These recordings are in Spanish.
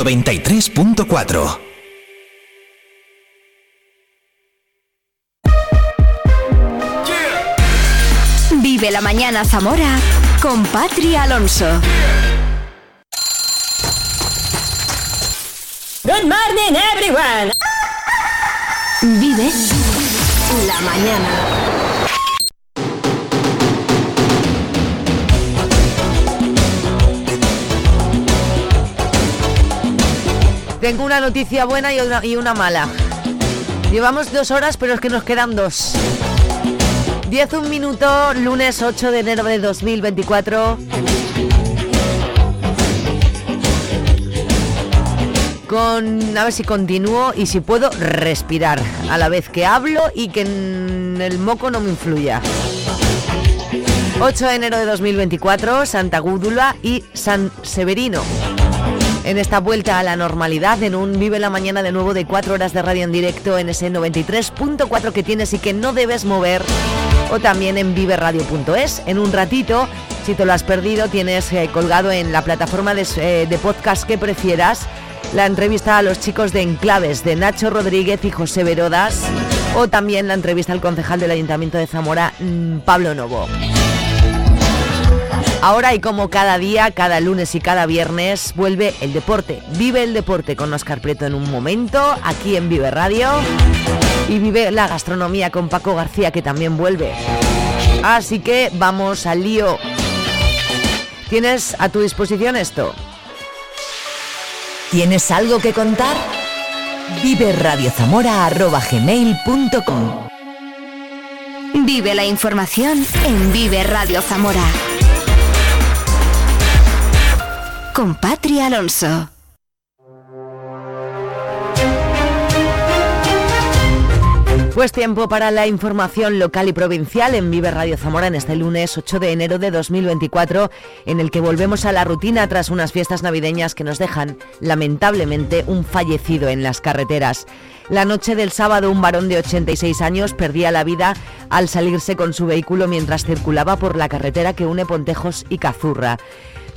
93.4 Vive la mañana Zamora con Patria Alonso. Good morning everyone. Vive la mañana. Tengo una noticia buena y una, y una mala. Llevamos dos horas, pero es que nos quedan dos. 10 un minuto, lunes 8 de enero de 2024. Con, a ver si continúo y si puedo respirar a la vez que hablo y que el moco no me influya. 8 de enero de 2024, Santa Gúdula y San Severino. En esta vuelta a la normalidad, en un Vive la Mañana de nuevo de 4 horas de radio en directo en ese 93.4 que tienes y que no debes mover, o también en viveradio.es. En un ratito, si te lo has perdido, tienes eh, colgado en la plataforma de, eh, de podcast que prefieras la entrevista a los chicos de Enclaves de Nacho Rodríguez y José Verodas, o también la entrevista al concejal del Ayuntamiento de Zamora, mm, Pablo Novo. Ahora y como cada día, cada lunes y cada viernes, vuelve el deporte. Vive el deporte con Oscar Prieto en un momento, aquí en Vive Radio. Y vive la gastronomía con Paco García, que también vuelve. Así que vamos al lío. ¿Tienes a tu disposición esto? ¿Tienes algo que contar? Vive Vive la información en Vive Radio Zamora. Con Patria Alonso. Pues tiempo para la información local y provincial en Vive Radio Zamora en este lunes 8 de enero de 2024, en el que volvemos a la rutina tras unas fiestas navideñas que nos dejan, lamentablemente, un fallecido en las carreteras. La noche del sábado, un varón de 86 años perdía la vida al salirse con su vehículo mientras circulaba por la carretera que une Pontejos y Cazurra.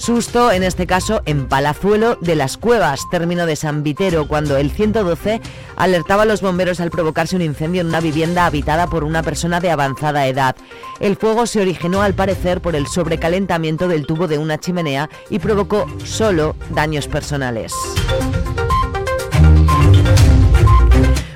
Susto, en este caso, en Palazuelo de las Cuevas, término de San Vitero, cuando el 112 alertaba a los bomberos al provocarse un incendio en una vivienda habitada por una persona de avanzada edad. El fuego se originó al parecer por el sobrecalentamiento del tubo de una chimenea y provocó solo daños personales.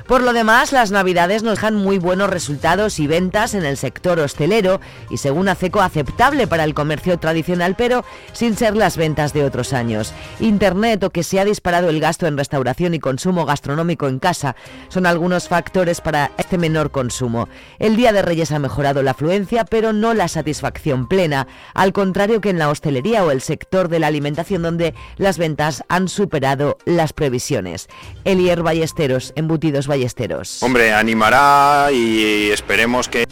Por lo demás, las navidades nos dejan muy buenos resultados y ventas en el sector hostelero y según ACECO aceptable para el comercio tradicional, pero sin ser las ventas de otros años. Internet o que se ha disparado el gasto en restauración y consumo gastronómico en casa son algunos factores para este menor consumo. El Día de Reyes ha mejorado la afluencia, pero no la satisfacción plena, al contrario que en la hostelería o el sector de la alimentación donde las ventas han superado las previsiones. Elier Ballesteros, embutidos Ballesteros Hombre, animará y esperemos que...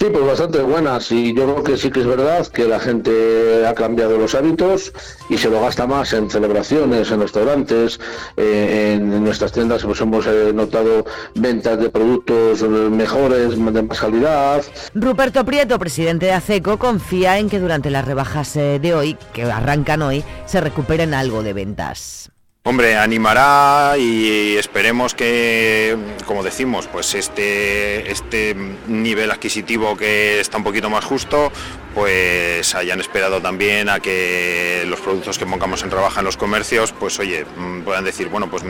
Sí, pues bastante buenas y yo creo que sí que es verdad que la gente ha cambiado los hábitos y se lo gasta más en celebraciones, en restaurantes, eh, en nuestras tiendas pues hemos eh, notado ventas de productos mejores, de más calidad. Ruperto Prieto, presidente de ACECO, confía en que durante las rebajas eh, de hoy, que arrancan hoy, se recuperen algo de ventas. Hombre, animará y esperemos que, como decimos, pues este, este nivel adquisitivo que está un poquito más justo, pues hayan esperado también a que los productos que pongamos en rebaja en los comercios, pues oye, mm, puedan decir, bueno, pues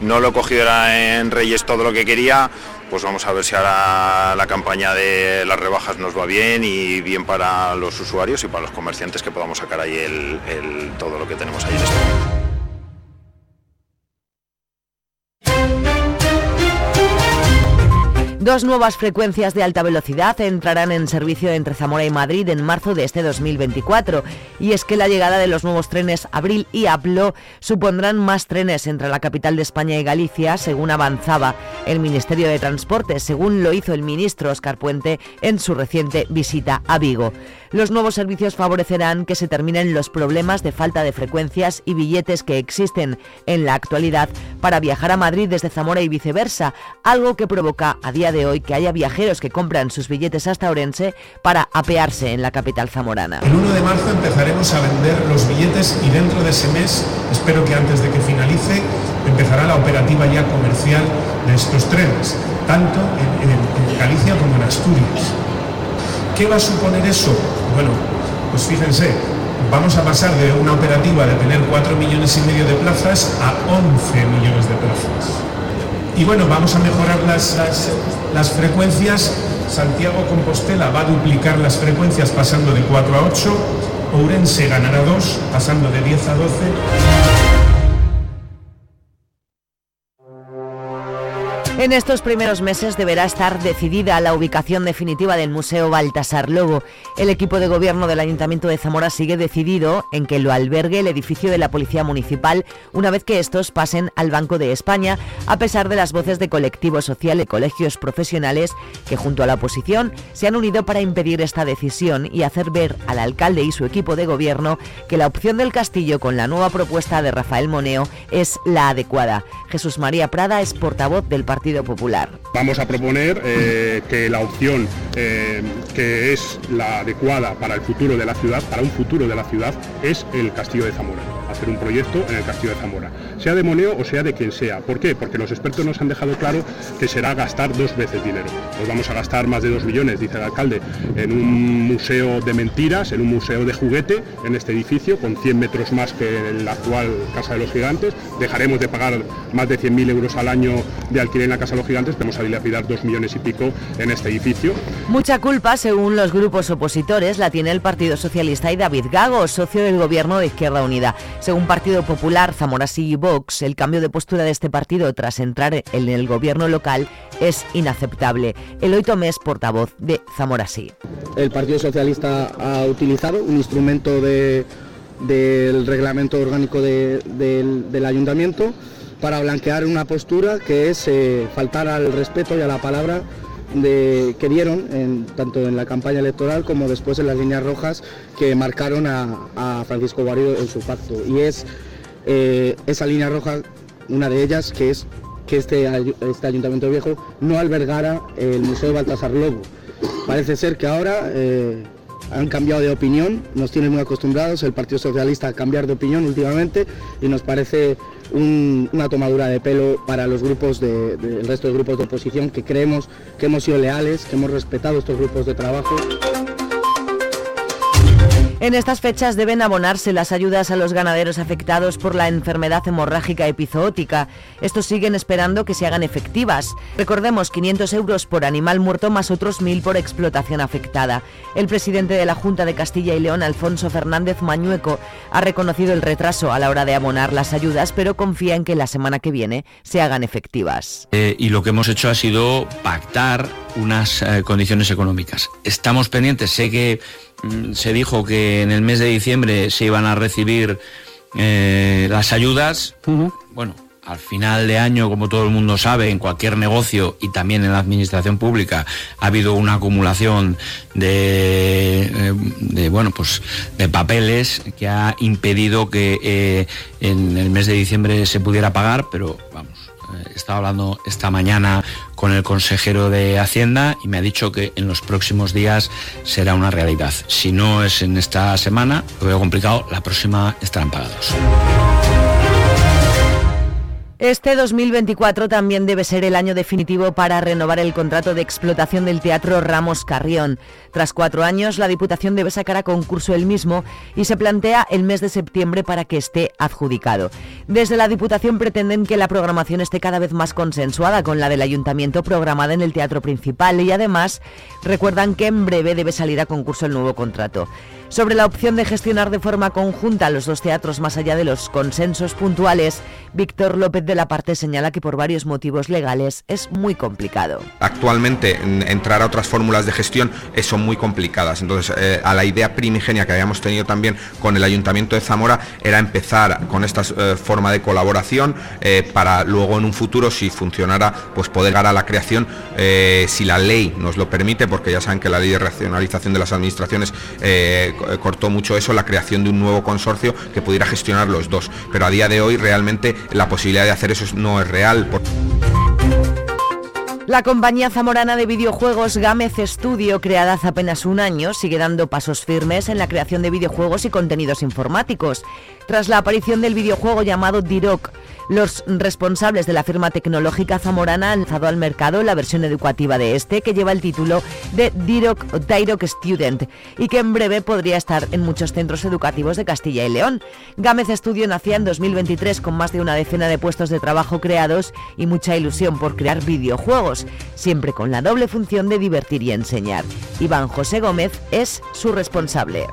no lo he cogido en Reyes todo lo que quería, pues vamos a ver si ahora la campaña de las rebajas nos va bien y bien para los usuarios y para los comerciantes que podamos sacar ahí todo lo que tenemos ahí en este. Dos nuevas frecuencias de alta velocidad entrarán en servicio entre Zamora y Madrid en marzo de este 2024. Y es que la llegada de los nuevos trenes Abril y Aplo supondrán más trenes entre la capital de España y Galicia, según avanzaba el Ministerio de Transporte, según lo hizo el ministro Oscar Puente en su reciente visita a Vigo. Los nuevos servicios favorecerán que se terminen los problemas de falta de frecuencias y billetes que existen en la actualidad para viajar a Madrid desde Zamora y viceversa, algo que provoca a día de hoy que haya viajeros que compran sus billetes hasta Orense para apearse en la capital zamorana. El 1 de marzo empezaremos a vender los billetes y dentro de ese mes, espero que antes de que finalice, empezará la operativa ya comercial de estos trenes, tanto en, en Galicia como en Asturias. ¿Qué va a suponer eso? Bueno, pues fíjense, vamos a pasar de una operativa de tener 4 millones y medio de plazas a 11 millones de plazas. Y bueno, vamos a mejorar las, las, las frecuencias. Santiago Compostela va a duplicar las frecuencias pasando de 4 a 8. Ourense ganará 2, pasando de 10 a 12. En estos primeros meses deberá estar decidida la ubicación definitiva del Museo Baltasar Lobo. El equipo de gobierno del Ayuntamiento de Zamora sigue decidido en que lo albergue el edificio de la Policía Municipal una vez que estos pasen al Banco de España, a pesar de las voces de colectivos social y colegios profesionales que junto a la oposición se han unido para impedir esta decisión y hacer ver al alcalde y su equipo de gobierno que la opción del castillo con la nueva propuesta de Rafael Moneo es la adecuada. Jesús María Prada es portavoz del Partido Popular. Vamos a proponer eh, que la opción eh, que es la adecuada para el futuro de la ciudad, para un futuro de la ciudad, es el Castillo de Zamora. Hacer un proyecto en el Castillo de Zamora, sea de Moneo o sea de quien sea. ¿Por qué? Porque los expertos nos han dejado claro que será gastar dos veces dinero. Nos vamos a gastar más de dos millones, dice el alcalde, en un museo de mentiras, en un museo de juguete, en este edificio, con 100 metros más que en la actual Casa de los Gigantes. Dejaremos de pagar más de 100.000 euros al año de alquiler en la Casa de los Gigantes, vamos a dilapidar dos millones y pico en este edificio. Mucha culpa, según los grupos opositores, la tiene el Partido Socialista y David Gago, socio del gobierno de Izquierda Unida. Según Partido Popular, Zamora y Vox, el cambio de postura de este partido tras entrar en el gobierno local es inaceptable. Eloy Tomés, portavoz de Zamora Sí. El Partido Socialista ha utilizado un instrumento de, del reglamento orgánico de, del, del ayuntamiento para blanquear una postura que es eh, faltar al respeto y a la palabra que dieron en, tanto en la campaña electoral como después en las líneas rojas que marcaron a, a Francisco Guarido en su pacto. Y es eh, esa línea roja, una de ellas, que es que este, este ayuntamiento viejo no albergara el Museo de Baltasar Lobo. Parece ser que ahora eh, han cambiado de opinión, nos tienen muy acostumbrados el Partido Socialista a cambiar de opinión últimamente y nos parece un, una tomadura de pelo para los grupos del de, de resto de grupos de oposición que creemos que hemos sido leales, que hemos respetado estos grupos de trabajo. En estas fechas deben abonarse las ayudas a los ganaderos afectados por la enfermedad hemorrágica epizootica. Estos siguen esperando que se hagan efectivas. Recordemos 500 euros por animal muerto más otros 1.000 por explotación afectada. El presidente de la Junta de Castilla y León, Alfonso Fernández Mañueco, ha reconocido el retraso a la hora de abonar las ayudas, pero confía en que la semana que viene se hagan efectivas. Eh, y lo que hemos hecho ha sido pactar unas eh, condiciones económicas. Estamos pendientes, sé que se dijo que en el mes de diciembre se iban a recibir eh, las ayudas. Uh -huh. Bueno, al final de año, como todo el mundo sabe, en cualquier negocio y también en la administración pública ha habido una acumulación de, eh, de bueno, pues de papeles que ha impedido que eh, en el mes de diciembre se pudiera pagar, pero vamos. He estado hablando esta mañana con el consejero de Hacienda y me ha dicho que en los próximos días será una realidad. Si no es en esta semana, lo veo complicado, la próxima estarán pagados. Este 2024 también debe ser el año definitivo para renovar el contrato de explotación del Teatro Ramos Carrión. Tras cuatro años, la Diputación debe sacar a concurso el mismo y se plantea el mes de septiembre para que esté adjudicado. Desde la Diputación pretenden que la programación esté cada vez más consensuada con la del Ayuntamiento programada en el Teatro Principal y además recuerdan que en breve debe salir a concurso el nuevo contrato. Sobre la opción de gestionar de forma conjunta los dos teatros más allá de los consensos puntuales, Víctor López de la Parte señala que por varios motivos legales es muy complicado. Actualmente entrar a otras fórmulas de gestión son muy complicadas, entonces eh, a la idea primigenia que habíamos tenido también con el Ayuntamiento de Zamora era empezar con esta eh, forma de colaboración eh, para luego en un futuro si funcionara pues poder llegar a la creación si la ley nos lo permite, porque ya saben que la ley de racionalización de las administraciones cortó mucho eso, la creación de un nuevo consorcio que pudiera gestionar los dos. Pero a día de hoy realmente la posibilidad de hacer eso no es real. La compañía zamorana de videojuegos Gamez Studio, creada hace apenas un año, sigue dando pasos firmes en la creación de videojuegos y contenidos informáticos. Tras la aparición del videojuego llamado Diroc, los responsables de la firma tecnológica zamorana han lanzado al mercado la versión educativa de este, que lleva el título de Diroc, Diroc Student, y que en breve podría estar en muchos centros educativos de Castilla y León. Gámez Studio nacía en 2023 con más de una decena de puestos de trabajo creados y mucha ilusión por crear videojuegos, siempre con la doble función de divertir y enseñar. Iván José Gómez es su responsable.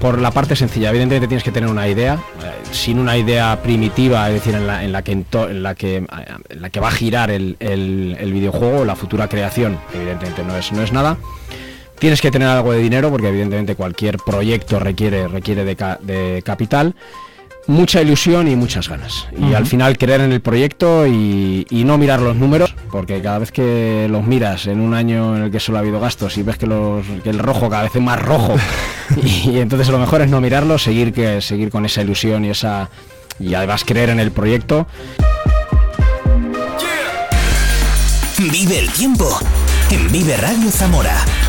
Por la parte sencilla, evidentemente tienes que tener una idea, eh, sin una idea primitiva, es decir, en la, que, en, la, que, en la que va a girar el, el, videojuego, la futura creación, evidentemente no es, no es nada. Tienes que tener algo de dinero porque evidentemente cualquier proyecto requiere, requiere de, de capital mucha ilusión y muchas ganas. Y al final creer en el proyecto y, no mirar los números, porque cada vez que los miras en un año en el que solo ha habido gastos y ves que, los, que el rojo cada vez es más rojo, y, entonces lo mejor es no mirarlo, seguir, que, seguir con esa ilusión y, esa, y además creer en el proyecto. Vive el tiempo en Vive Radio Zamora.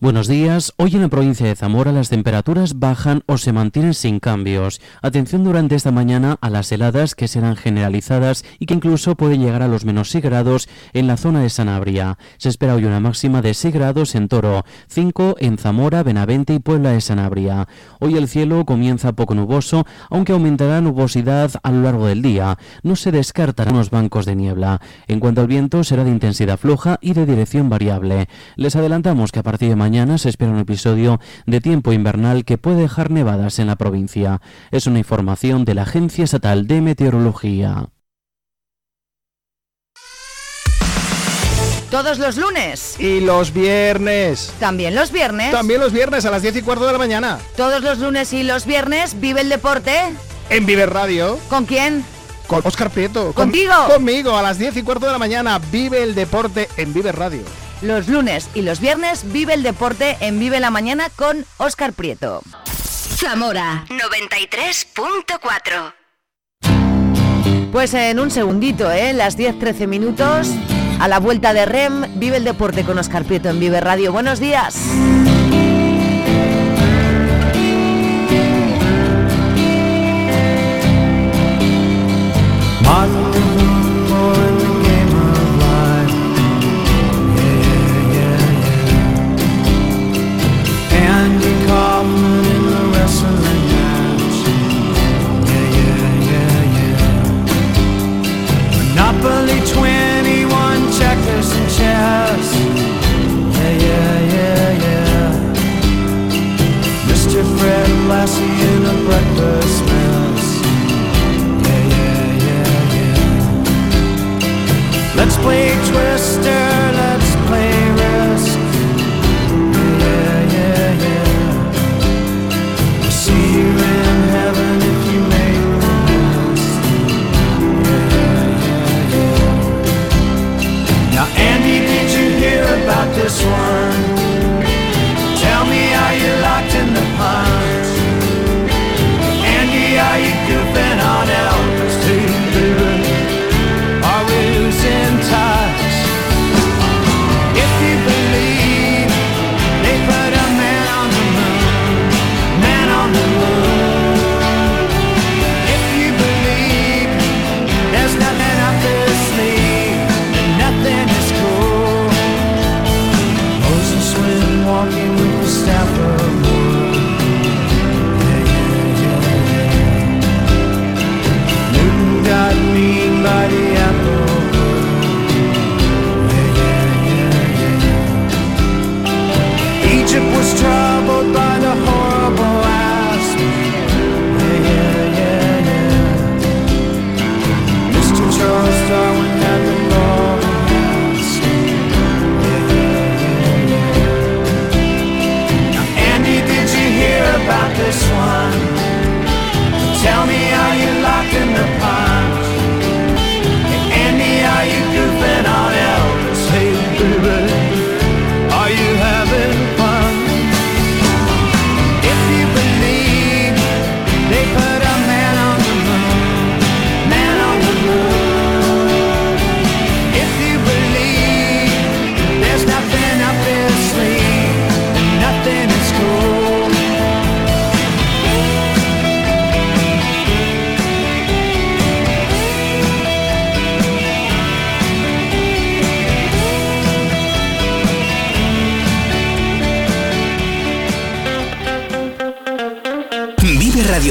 Buenos días. Hoy en la provincia de Zamora las temperaturas bajan o se mantienen sin cambios. Atención durante esta mañana a las heladas que serán generalizadas y que incluso pueden llegar a los menos 6 grados en la zona de Sanabria. Se espera hoy una máxima de 6 grados en Toro, 5 en Zamora, Benavente y Puebla de Sanabria. Hoy el cielo comienza poco nuboso, aunque aumentará nubosidad a lo largo del día. No se descartarán los bancos de niebla. En cuanto al viento será de intensidad floja y de dirección variable. Les adelantamos que a partir de mañana mañana se espera un episodio de tiempo invernal que puede dejar nevadas en la provincia. Es una información de la Agencia Estatal de Meteorología. Todos los lunes. Y los viernes. También los viernes. También los viernes a las 10 y cuarto de la mañana. Todos los lunes y los viernes vive el deporte. En Vive Radio. ¿Con quién? Con Oscar Prieto. ¿Contigo? conmigo a las 10 y cuarto de la mañana. Vive el deporte en Vive Radio. Los lunes y los viernes vive el deporte en Vive la Mañana con Óscar Prieto. Zamora 93.4 Pues en un segundito, ¿eh? Las 10-13 minutos. A la vuelta de REM, vive el deporte con Óscar Prieto en Vive Radio. Buenos días.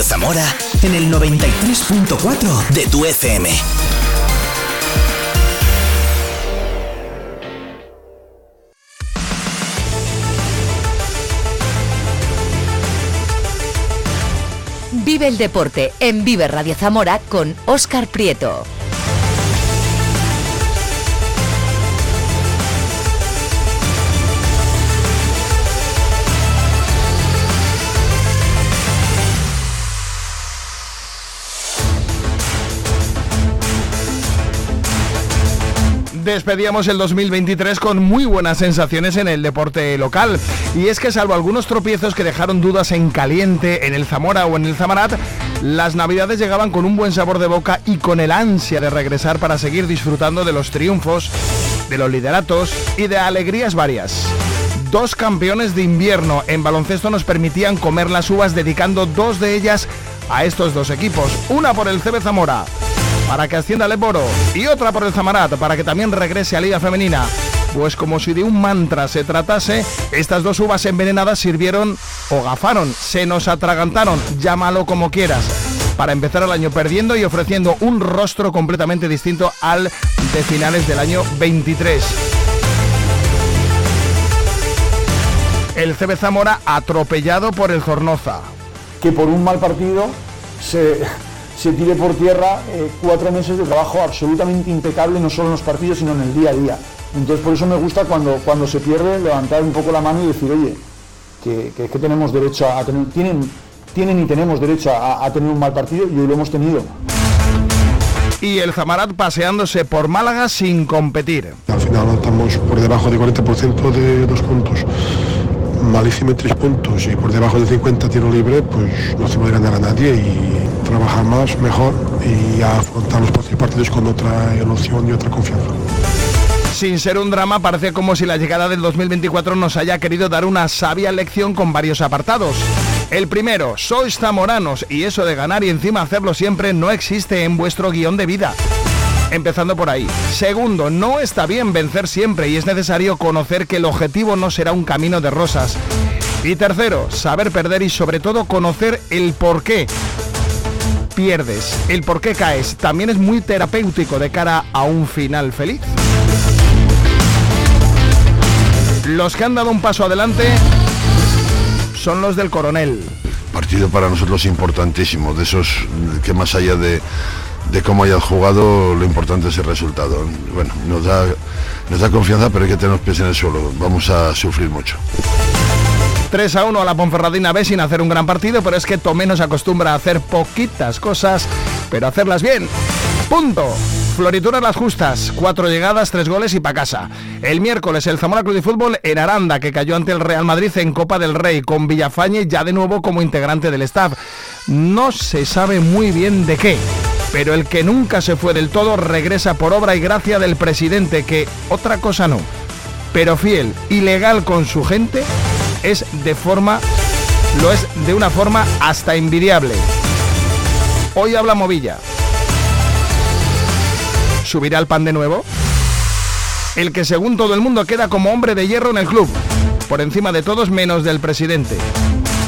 Zamora en el 93.4 de tu FM. Vive el deporte en Vive Radio Zamora con Óscar Prieto. Despedíamos el 2023 con muy buenas sensaciones en el deporte local. Y es que salvo algunos tropiezos que dejaron dudas en caliente en el Zamora o en el Zamarat, las navidades llegaban con un buen sabor de boca y con el ansia de regresar para seguir disfrutando de los triunfos, de los lideratos y de alegrías varias. Dos campeones de invierno en baloncesto nos permitían comer las uvas dedicando dos de ellas a estos dos equipos. Una por el CB Zamora para que ascienda al Eboro y otra por el Zamarat para que también regrese a Liga Femenina. Pues como si de un mantra se tratase, estas dos uvas envenenadas sirvieron o gafaron, se nos atragantaron, llámalo como quieras, para empezar el año perdiendo y ofreciendo un rostro completamente distinto al de finales del año 23. El CB Zamora atropellado por el Zornoza. Que por un mal partido se, se tire por tierra eh, cuatro meses de trabajo absolutamente impecable, no solo en los partidos, sino en el día a día. Entonces por eso me gusta cuando, cuando se pierde levantar un poco la mano y decir, oye, que, que, tenemos derecho a, tener, tienen, tienen y tenemos derecho a, tener un mal partido y hoy lo hemos tenido. Y el Zamarat paseándose por Málaga sin competir. Al final estamos por debajo del 40% de dos puntos malísimo en tres puntos y por debajo de 50 tiros libres, pues no se puede ganar a nadie y trabajar más, mejor y afrontar los partidos con otra ilusión y otra confianza. Sin ser un drama, parece como si la llegada del 2024 nos haya querido dar una sabia lección con varios apartados. El primero, sois zamoranos y eso de ganar y encima hacerlo siempre no existe en vuestro guion de vida. Empezando por ahí. Segundo, no está bien vencer siempre y es necesario conocer que el objetivo no será un camino de rosas. Y tercero, saber perder y sobre todo conocer el por qué pierdes, el por qué caes, también es muy terapéutico de cara a un final feliz. Los que han dado un paso adelante son los del coronel. Partido para nosotros importantísimo, de esos que más allá de, de cómo hayas jugado, lo importante es el resultado. Bueno, nos da, nos da confianza, pero hay que tener pies en el suelo. Vamos a sufrir mucho. 3 a 1 a la Ponferradina B sin hacer un gran partido, pero es que Tomé nos acostumbra a hacer poquitas cosas, pero hacerlas bien. Punto. Florituras las justas, cuatro llegadas, tres goles y pa' casa. El miércoles el Zamora Club de Fútbol en Aranda, que cayó ante el Real Madrid en Copa del Rey, con Villafañe ya de nuevo como integrante del staff. No se sabe muy bien de qué, pero el que nunca se fue del todo regresa por obra y gracia del presidente, que otra cosa no, pero fiel y legal con su gente es de forma, lo es de una forma hasta envidiable. Hoy habla Movilla. ¿Subirá el pan de nuevo? El que según todo el mundo queda como hombre de hierro en el club, por encima de todos menos del presidente.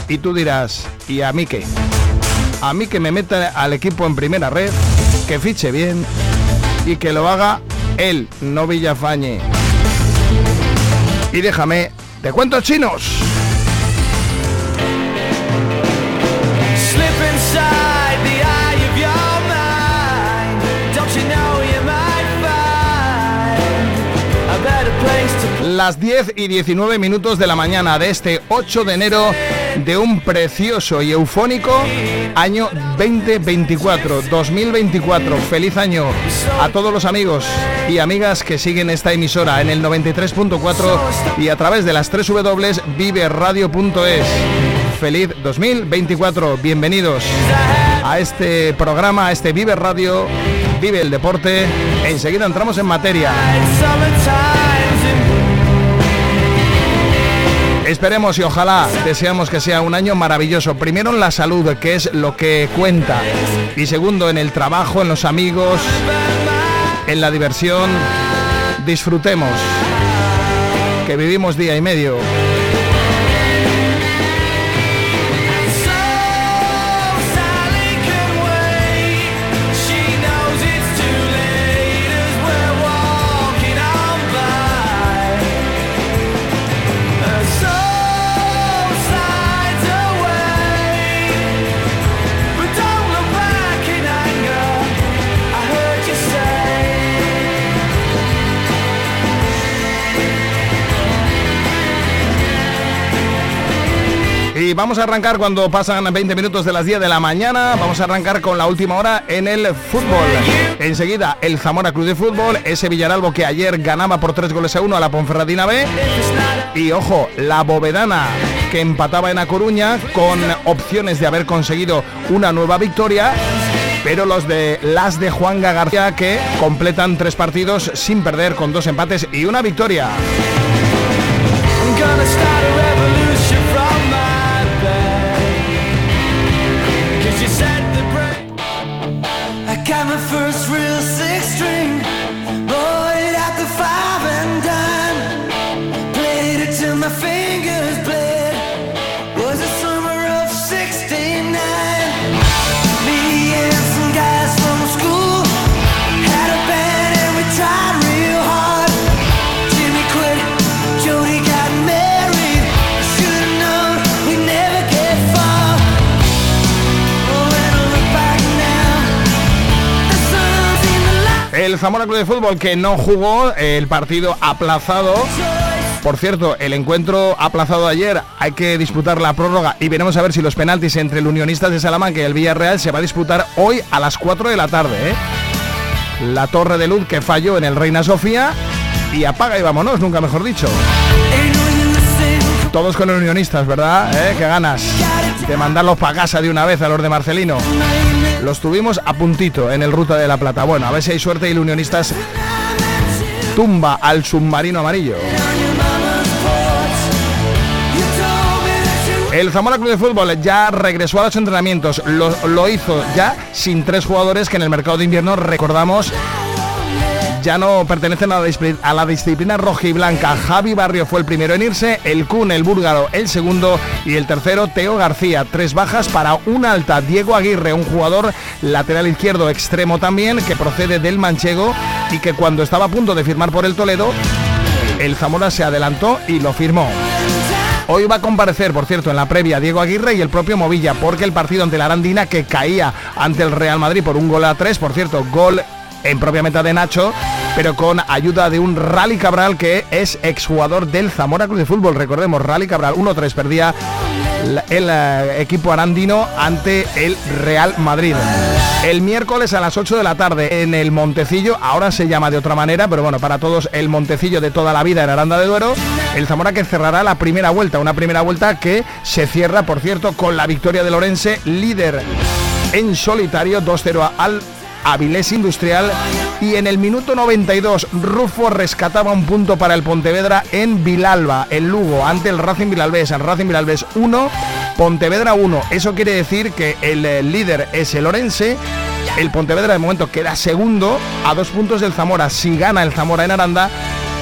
Y tú dirás, ¿y a mí qué? A mí que me meta al equipo en primera red, que fiche bien y que lo haga él, no Villafañe. Y déjame ¡Te cuento chinos! Las 10 y 19 minutos de la mañana de este 8 de enero de un precioso y eufónico año 2024, 2024. Feliz año a todos los amigos y amigas que siguen esta emisora en el 93.4 y a través de las 3 W viveradio.es. Feliz 2024, bienvenidos a este programa, a este Vive Radio, Vive el Deporte. Enseguida entramos en materia. Esperemos y ojalá deseamos que sea un año maravilloso. Primero en la salud, que es lo que cuenta. Y segundo en el trabajo, en los amigos, en la diversión. Disfrutemos. Que vivimos día y medio. Vamos a arrancar cuando pasan 20 minutos de las 10 de la mañana. Vamos a arrancar con la última hora en el fútbol. Enseguida, el Zamora Club de Fútbol, ese Villaralbo que ayer ganaba por 3 goles a 1 a la Ponferradina B. Y ojo, la Bovedana que empataba en A Coruña con opciones de haber conseguido una nueva victoria pero los de las de Juan García que completan tres partidos sin perder con dos empates y una victoria. Zamora Club de Fútbol que no jugó el partido aplazado. Por cierto, el encuentro aplazado ayer hay que disputar la prórroga y veremos a ver si los penaltis entre el Unionistas de Salamanca y el Villarreal se va a disputar hoy a las 4 de la tarde. ¿eh? La torre de luz que falló en el Reina Sofía y apaga y vámonos, nunca mejor dicho. Todos con unionistas, ¿verdad? ¿Eh? Qué ganas de mandarlos para casa de una vez a los de Marcelino. Los tuvimos a puntito en el Ruta de la Plata. Bueno, a ver si hay suerte y el Unionistas tumba al submarino amarillo. El Zamora Club de Fútbol ya regresó a los entrenamientos. Lo, lo hizo ya sin tres jugadores que en el mercado de invierno recordamos ya no pertenecen a la, disciplina roja y blanca. Javi Barrio fue el primero en irse, el Kun, el búlgaro, el segundo y el tercero, Teo García. Tres bajas para un alta, Diego Aguirre, un jugador lateral izquierdo extremo también, que procede del manchego y que cuando estaba a punto de firmar por el Toledo, el Zamora se adelantó y lo firmó. Hoy va a comparecer, por cierto, en la previa Diego Aguirre y el propio Movilla, porque el partido ante la Arandina que caía ante el Real Madrid por un gol a tres, por cierto, gol en propia meta de Nacho, pero con ayuda de un Rally Cabral que es exjugador del Zamora Club de Fútbol. Recordemos, Rally Cabral 1-3 perdía el eh, equipo arandino ante el Real Madrid. El miércoles a las 8 de la tarde en el Montecillo, ahora se llama de otra manera, pero bueno, para todos el Montecillo de toda la vida en Aranda de Duero, el Zamora que cerrará la primera vuelta, una primera vuelta que se cierra, por cierto, con la victoria de Lorense, líder en solitario 2-0 al Avilés Industrial y en el minuto 92 Rufo rescataba un punto para el Pontevedra en Vilalba, el Lugo, ante el Racing Vilalbés, el Racing Vilalbés 1, Pontevedra 1. Eso quiere decir que el eh, líder es el Orense, el Pontevedra de momento queda segundo a dos puntos del Zamora. Si gana el Zamora en Aranda,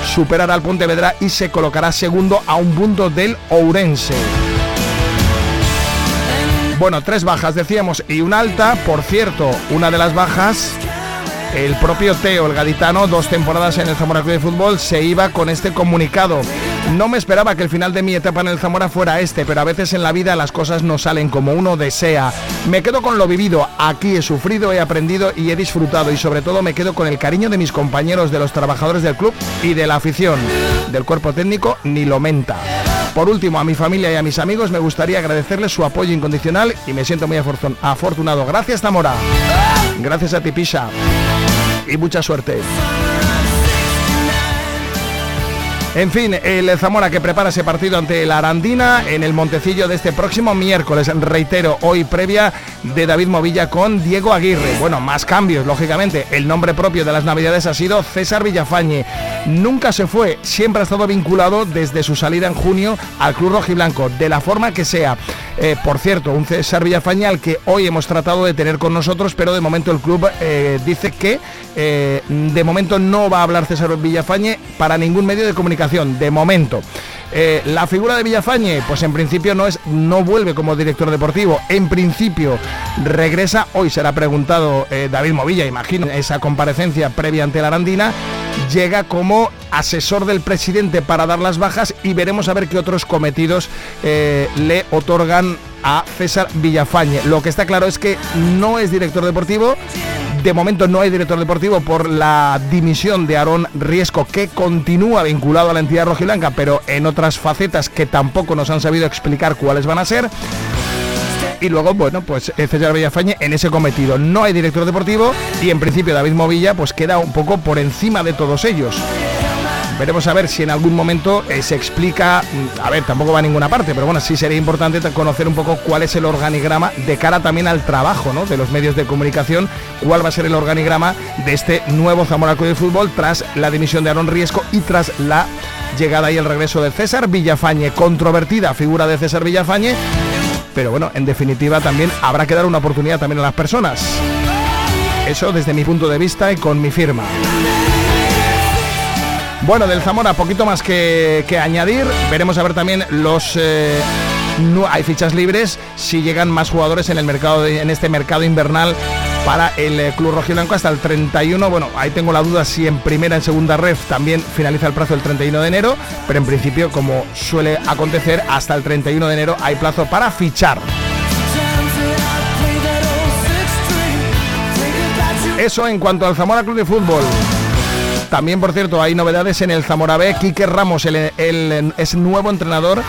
superará al Pontevedra y se colocará segundo a un punto del Ourense. Bueno, tres bajas decíamos y una alta. Por cierto, una de las bajas, el propio Teo, el gaditano, dos temporadas en el Zamora Club de Fútbol, se iba con este comunicado. No me esperaba que el final de mi etapa en el Zamora fuera este, pero a veces en la vida las cosas no salen como uno desea. Me quedo con lo vivido, aquí he sufrido, he aprendido y he disfrutado y sobre todo me quedo con el cariño de mis compañeros, de los trabajadores del club y de la afición. Del cuerpo técnico ni lo menta. Por último, a mi familia y a mis amigos me gustaría agradecerles su apoyo incondicional y me siento muy afortunado. Gracias, Zamora. Gracias a ti, Pisha. Y mucha suerte. En fin, el Zamora que prepara ese partido ante la Arandina en el Montecillo de este próximo miércoles. Reitero, hoy previa de David Movilla con Diego Aguirre. Bueno, más cambios, lógicamente. El nombre propio de las Navidades ha sido César Villafañe. Nunca se fue, siempre ha estado vinculado desde su salida en junio al Club Rojiblanco, de la forma que sea. Eh, por cierto, un César Villafañe al que hoy hemos tratado de tener con nosotros, pero de momento el club eh, dice que eh, de momento no va a hablar César Villafañe para ningún medio de comunicación, de momento. la figura de Villafañe, pues en principio no es, no vuelve como director deportivo. En principio regresa. Hoy será preguntado David Movilla, imagino, esa comparecencia previa ante la Arandina. Llega como asesor del presidente para dar las bajas y veremos a ver qué otros cometidos le otorgan a César Villafañe. Lo que está claro es que no es director deportivo, De momento no hay director deportivo por la dimisión de Aarón Riesco, que continúa vinculado a la entidad rojiblanca, pero en otras facetas que tampoco nos han sabido explicar cuáles van a ser. Y luego, bueno, pues eh, César Villafañe en ese cometido. No hay director deportivo y en principio David Movilla pues queda un poco por encima de todos ellos. Veremos a ver si en algún momento eh, se explica, mm, a ver, tampoco va a ninguna parte, pero bueno, sí sería importante conocer un poco cuál es el organigrama de cara también al trabajo ¿no? de los medios de comunicación, cuál va a ser el organigrama de este nuevo Zamora Club de Fútbol tras la dimisión de Aaron Riesco y tras la llegada y el regreso de César Villafañe, controvertida figura de César Villafañe, pero bueno, en definitiva también habrá que dar una oportunidad también a las personas. Eso desde mi punto de vista y con mi firma. Bueno, del Zamora poquito más que, que añadir. Veremos a ver también los... eh, no hay fichas libres si llegan más jugadores en el mercado de- en este mercado invernal para el eh, club rojiblanco hasta el 31 bueno ahí tengo la duda si en primera en segunda ref también finaliza el plazo el 31 de enero pero en principio como suele acontecer hasta el 31 de enero hay plazo para fichar. Eso en cuanto al Zamora Club de Fútbol también, por cierto, hay novedades en el Zamora B. Quique Ramos el- el- es nuevo entrenador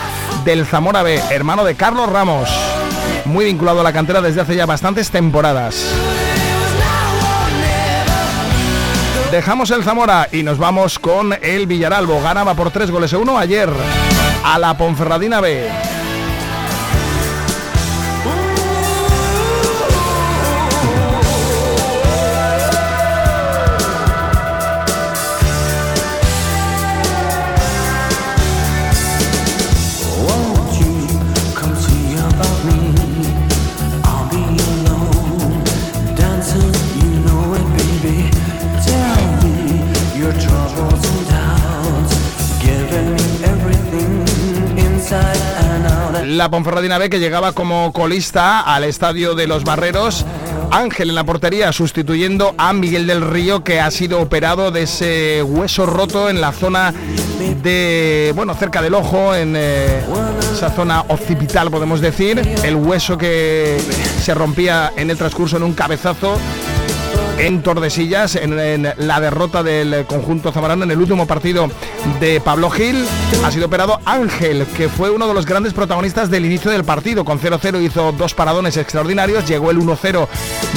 del Zamora B, hermano de Carlos Ramos. Muy vinculado a la cantera desde hace ya bastantes temporadas. Dejamos el Zamora y nos vamos con el Villaralbo. Ganaba por tres goles a uno ayer a la Ponferradina B. La Ponferradina B que llegaba como colista al estadio de los Barreros. Ángel en la portería sustituyendo a Miguel del Río que ha sido operado de ese hueso roto en la zona de, bueno, cerca del ojo, en eh, esa zona occipital podemos decir. El hueso que se rompía en el transcurso en un cabezazo en Tordesillas, en, la derrota del conjunto zamorano en el último partido de Pablo Gil. Ha sido operado Ángel, que fue uno de los grandes protagonistas del inicio del partido. Con 0-0 hizo dos paradones extraordinarios. Llegó el 1-0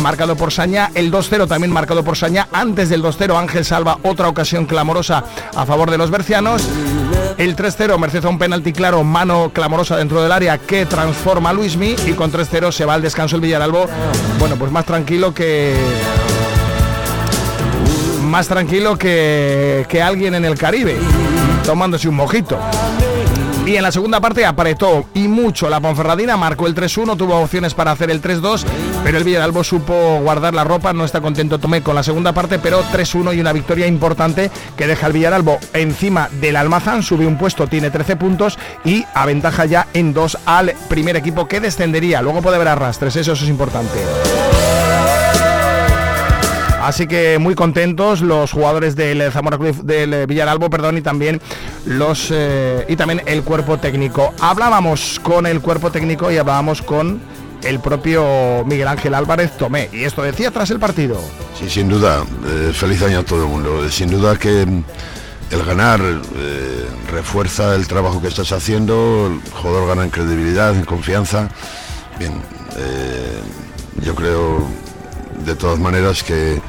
marcado por Saña, el 2-0 también marcado por Saña. Antes del 2-0 Ángel salva otra ocasión clamorosa a favor de los bercianos. El 3-0 merced a un penalti claro, mano clamorosa dentro del área que transforma a Luismi y con 3-0 se va al descanso el Villaralbo. Bueno, pues más tranquilo que más tranquilo que, que alguien en el Caribe, tomándose un mojito. Y en la segunda parte apretó y mucho la Ponferradina, marcó el 3-1, tuvo opciones para hacer el 3-2, pero el Villaralbo supo guardar la ropa, no está contento Tomé con la segunda parte, pero 3-1 y una victoria importante que deja al Villaralbo encima del Almazán, sube un puesto, tiene 13 puntos y aventaja ya en 2 al primer equipo que descendería. Luego puede haber arrastres, eso, eso es importante. Así que muy contentos los jugadores del Zamora Club del eh, Villaralbo, perdón, y también los eh, y también el cuerpo técnico. Hablábamos con el cuerpo técnico y hablábamos con el propio Miguel Ángel Álvarez Tomé. Y esto decía tras el partido. Sí, sin duda, eh, feliz año a todo el mundo. Sin duda que mm, el ganar refuerza el trabajo que estás haciendo, el jugador gana en credibilidad, en confianza. Bien, yo creo de todas maneras que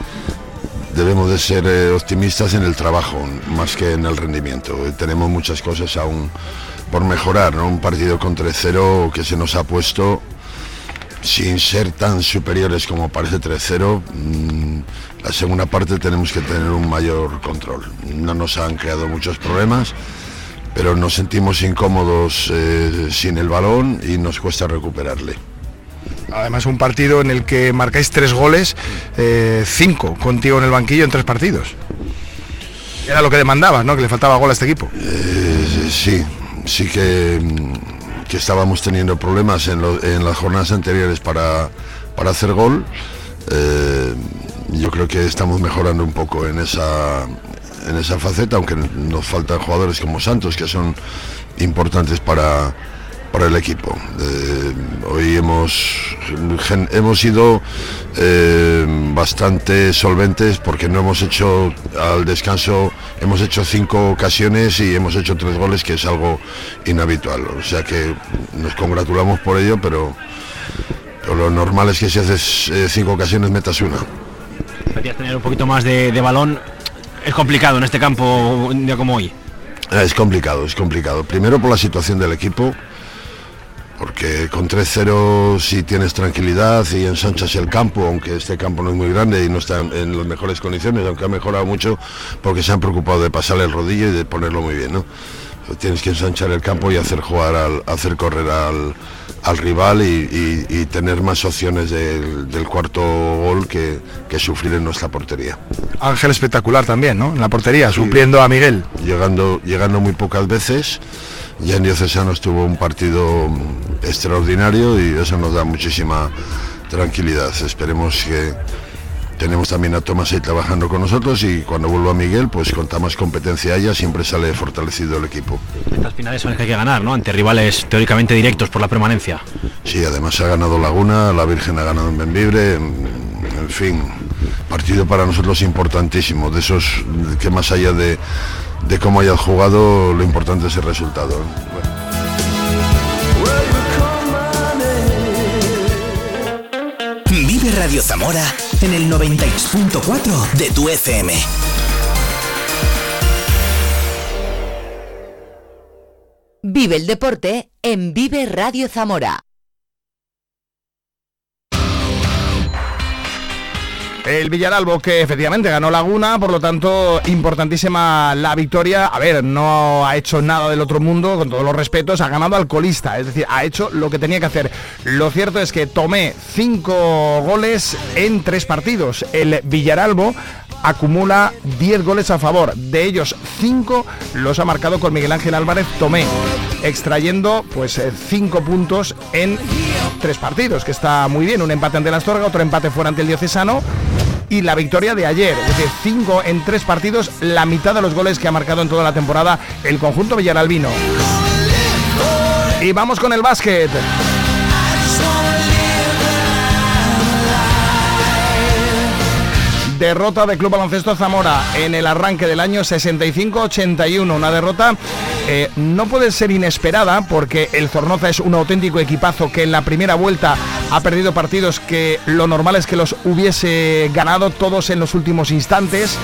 debemos de ser eh, optimistas en el trabajo más que en el rendimiento. Eh, tenemos muchas cosas aún por mejorar. Un partido con 3-0 que se nos ha puesto sin ser tan superiores como parece 3-0, mm, la segunda parte tenemos que tener un mayor control. No nos han creado muchos problemas, pero nos sentimos incómodos eh, sin el balón y nos cuesta recuperarle. Además un partido en el que marcáis tres goles, eh, cinco contigo en el banquillo en tres partidos. Era lo que demandabas, ¿no? Que le faltaba gol a este equipo. Eh, sí, sí que, que estábamos teniendo problemas en las jornadas anteriores para, para hacer gol. Eh, yo creo que estamos mejorando un poco en esa, en esa faceta, aunque nos faltan jugadores como Santos que son importantes para, para el equipo. Eh, hoy hemos, gen- hemos ido eh, bastante solventes porque no hemos hecho al descanso, hemos hecho cinco ocasiones y hemos hecho tres goles, que es algo inhabitual. O sea que nos congratulamos por ello, pero, pero lo normal es que si haces eh, cinco ocasiones metas una. Tener un poquito más de, de balón. Es complicado en este campo un día como hoy. Ah, Es complicado, es complicado. Primero por la situación del equipo, porque con 3-0 si tienes tranquilidad y ensanchas el campo, aunque este campo no es muy grande y no está en, las mejores condiciones, aunque ha mejorado mucho porque se han preocupado de pasarle el rodillo y de ponerlo muy bien, ¿no? Tienes que ensanchar el campo y hacer jugar al, hacer correr al, al rival y, y- y tener más opciones del, del cuarto gol que, que sufrir en nuestra portería. Ángel espectacular también, ¿no? En la portería, supliendo a Miguel. Llegando, llegando muy pocas veces. Ya en Diocesanos tuvo un partido extraordinario y eso nos da muchísima tranquilidad. Esperemos que tenemos también a Tomás ahí trabajando con nosotros y cuando vuelva Miguel, pues con más competencia ella siempre sale fortalecido el equipo. Estas finales son las que hay que ganar, ¿no? Ante rivales teóricamente directos por la permanencia. Sí, además ha ganado Laguna, la Virgen ha ganado en Benvibre, en, en fin, partido para nosotros importantísimo, de esos que más allá de, de cómo hayas jugado, lo importante es el resultado. Vive Radio Zamora en el 96.4 de tu FM. Vive el deporte en Vive Radio Zamora. El Villaralbo que efectivamente ganó Laguna, por lo tanto importantísima la victoria. A ver, no ha hecho nada del otro mundo, con todos los respetos, ha ganado al colista, es decir, ha hecho lo que tenía que hacer. Lo cierto es que tomé cinco goles en tres partidos. El Villaralbo acumula 10 goles a favor, de ellos 5 los ha marcado con Miguel Ángel Álvarez Tomé, extrayendo pues 5 puntos en tres partidos, que está muy bien, un empate ante la Astorga, otro empate fuera ante el Diocesano y la victoria de ayer, es decir, 5 en tres partidos, la mitad de los goles que ha marcado en toda la temporada el conjunto villaralbino. Y vamos con el básquet. Derrota de Club Baloncesto Zamora en el arranque del año 65-81. Una derrota eh, no puede ser inesperada porque el Zornoza es un auténtico equipazo que en la primera vuelta ha perdido partidos que lo normal es que los hubiese ganado todos en los últimos instantes.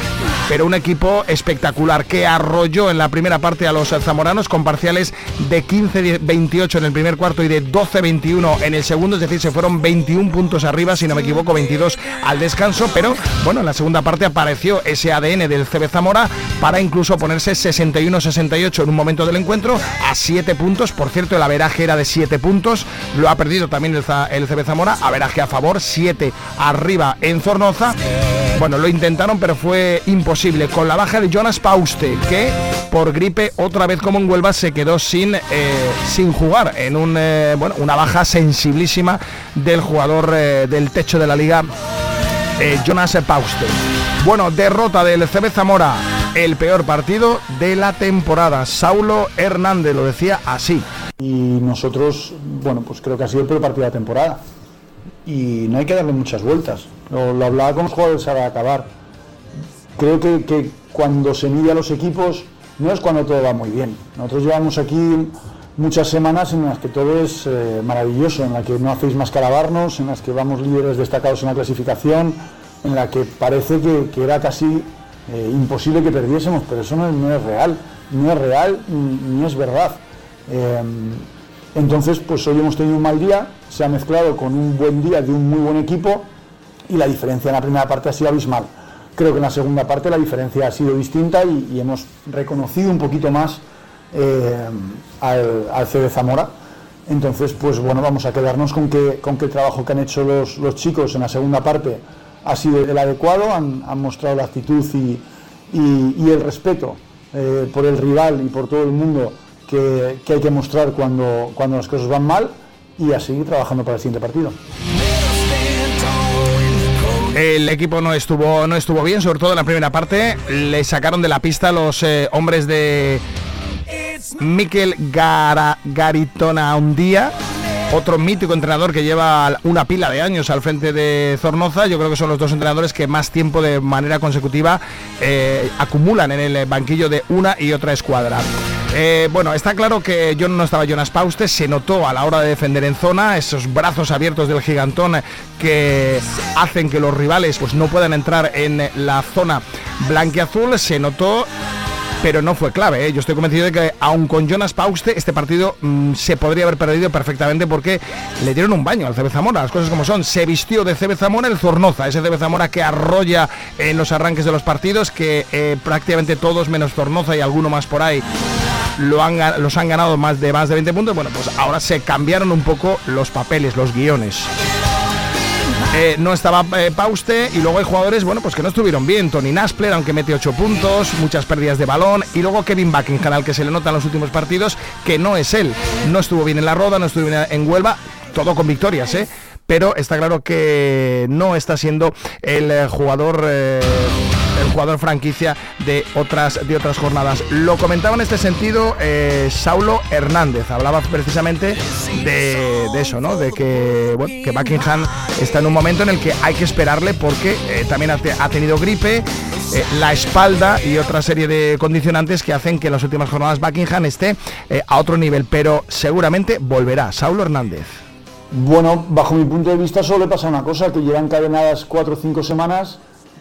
Pero un equipo espectacular que arrolló en la primera parte a los zamoranos con parciales de 15-28 en el primer cuarto y de 12-21 en el segundo. Es decir, se fueron 21 puntos arriba, si no me equivoco, 22 al descanso. Pero bueno, en la segunda parte apareció ese ADN del CB Zamora para incluso ponerse 61-68 en un momento del encuentro a 7 puntos. Por cierto, el averaje era de 7 puntos. Lo ha perdido también el, el CB Zamora. Averaje a favor, 7 arriba en Zornoza. Bueno, lo intentaron, pero fue imposible. Con la baja de Jonas Pauste, que por gripe, otra vez como en Huelva, se quedó sin, eh, sin jugar. En un, eh, bueno, una baja sensiblísima del jugador eh, del techo de la liga, eh, Jonas Pauste. Bueno, derrota del CB Zamora, el peor partido de la temporada. Saulo Hernández lo decía así. Y nosotros, bueno, pues creo que ha sido el peor partido de la temporada. Y no hay que darle muchas vueltas. Lo, lo hablaba con los jugadores al acabar. Creo que, que cuando se mide a los equipos no es cuando todo va muy bien. Nosotros llevamos aquí muchas semanas en las que todo es eh, maravilloso, en las que no hacéis más que alabarnos, en las que vamos líderes destacados en la clasificación, en la que parece que, era casi eh, imposible que perdiésemos, pero eso no, es- real, no es real ni, es verdad. Eh, entonces, pues hoy hemos tenido un mal día, se ha mezclado con un buen día de un muy buen equipo y la diferencia en la primera parte ha sido abismal. Creo que en la segunda parte la diferencia ha sido distinta y hemos reconocido un poquito más eh, al, al CB Zamora. Entonces, pues bueno, vamos a quedarnos con que, con que el trabajo que han hecho los, los chicos en la segunda parte ha sido el adecuado, han, han mostrado la actitud y, y- y el respeto eh, por el rival y por todo el mundo que, que hay que mostrar cuando, cuando las cosas van mal y a seguir trabajando para el siguiente partido. El equipo no estuvo, no estuvo bien, sobre todo en la primera parte. Le sacaron de la pista los eh, hombres de Miquel Garitona un día. otro mítico entrenador que lleva una pila de años al frente de Zornoza. Yo creo que son los dos entrenadores que más tiempo de manera consecutiva eh, acumulan en el banquillo de una y otra escuadra. Eh, bueno, está claro que yo no estaba Jonas Pauste, se notó a la hora de defender en zona, esos brazos abiertos del gigantón que hacen que los rivales pues, no puedan entrar en la zona blanquiazul, se notó pero no fue clave. ¿eh? Yo estoy convencido de que, aun con Jonas Pauste, este partido mm, se podría haber perdido perfectamente porque le dieron un baño al CB Zamora, las cosas como son. Se vistió de CB Zamora el Zornoza, ese CB Zamora que arrolla en los arranques de los partidos, que eh, prácticamente todos menos Zornoza y alguno más por ahí lo han, los han ganado más de más de 20 puntos. Bueno, pues ahora se cambiaron un poco los papeles, los guiones. Eh, no estaba eh, Pauste y luego hay jugadores bueno pues que no estuvieron bien. Tony Naspler aunque mete 8 puntos muchas pérdidas de balón. Y luego Kevin Buckingham al que se le nota en los últimos partidos que no es él. No estuvo bien en la roda no estuvo bien en Huelva todo con victorias eh pero está claro que no está siendo el eh, jugador el jugador franquicia de otras de otras jornadas. Lo comentaba en este sentido eh, Saulo Hernández. Hablaba precisamente de, eso, ¿no? De que bueno, que Buckingham está en un momento en el que hay que esperarle porque eh, también ha, te- ha tenido gripe, eh, la espalda y otra serie de condicionantes que hacen que en las últimas jornadas Buckingham esté a otro nivel, pero seguramente volverá. Saulo Hernández. Bueno, bajo mi punto de vista solo pasa una cosa, que llevan encadenadas cuatro o cinco semanas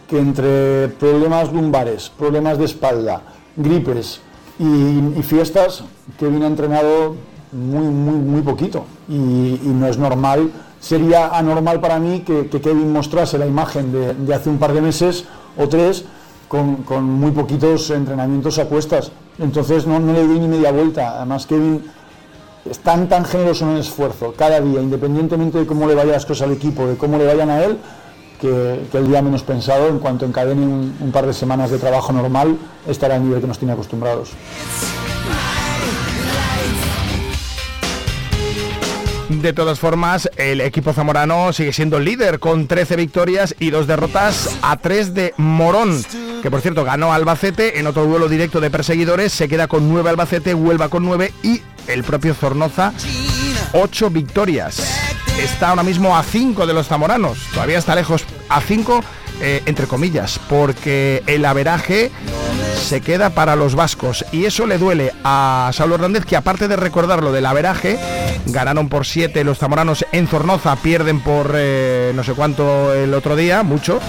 que entre problemas lumbares, problemas de espalda, gripes y, fiestas, Kevin ha entrenado muy, muy, muy poquito y, y no es normal, sería anormal para mí que, que Kevin mostrase la imagen de, de hace un par de meses o tres con, con muy poquitos entrenamientos a cuestas. Entonces no, no le doy ni media vuelta. Además Kevin es tan tan generoso en el esfuerzo cada día, independientemente de cómo le vayan las cosas al equipo, de cómo le vayan a él, que, el día menos pensado, en cuanto encadene un, par de semanas de trabajo normal, estará al nivel que nos tiene acostumbrados. De todas formas, el equipo zamorano sigue siendo líder con 13 victorias y dos derrotas a 3 de Morón, que por cierto ganó Albacete en otro duelo directo de perseguidores, se queda con 9 Albacete, Huelva con 9 y el propio Zornoza 8 victorias. Está ahora mismo a 5 de los zamoranos, todavía está lejos a 5 eh, entre comillas, porque el averaje se queda para los vascos y eso le duele a Saulo Hernández que aparte de recordar lo del averaje, ganaron por 7 los zamoranos en Zornoza, pierden por eh, no sé cuánto el otro día, mucho.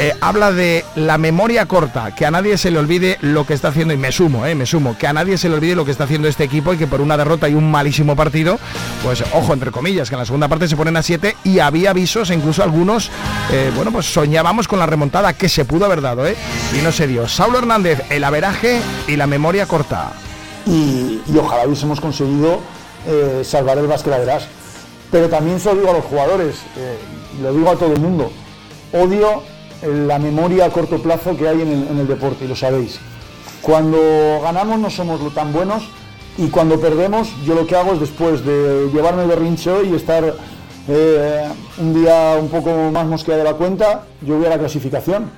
Eh, habla de la memoria corta, que a nadie se le olvide lo que está haciendo, y me sumo, eh, me sumo, que a nadie se le olvide lo que está haciendo este equipo y que por una derrota y un malísimo partido, pues ojo, entre comillas, que en la segunda parte se ponen a 7 y había avisos, e incluso algunos, eh, bueno, pues soñábamos con la remontada que se pudo haber dado, ¿eh? Y no se dio. Saulo Hernández, el averaje y la memoria corta. y, ojalá hubiésemos conseguido eh, salvar el básquet verás. Pero también se lo digo a los jugadores, lo digo a todo el mundo, odio la memoria a corto plazo que hay en el, deporte, y lo sabéis. Cuando ganamos no somos tan buenos y cuando perdemos yo lo que hago es después de llevarme el berrinche y estar eh, un día un poco más mosqueado de la cuenta, yo voy a la clasificación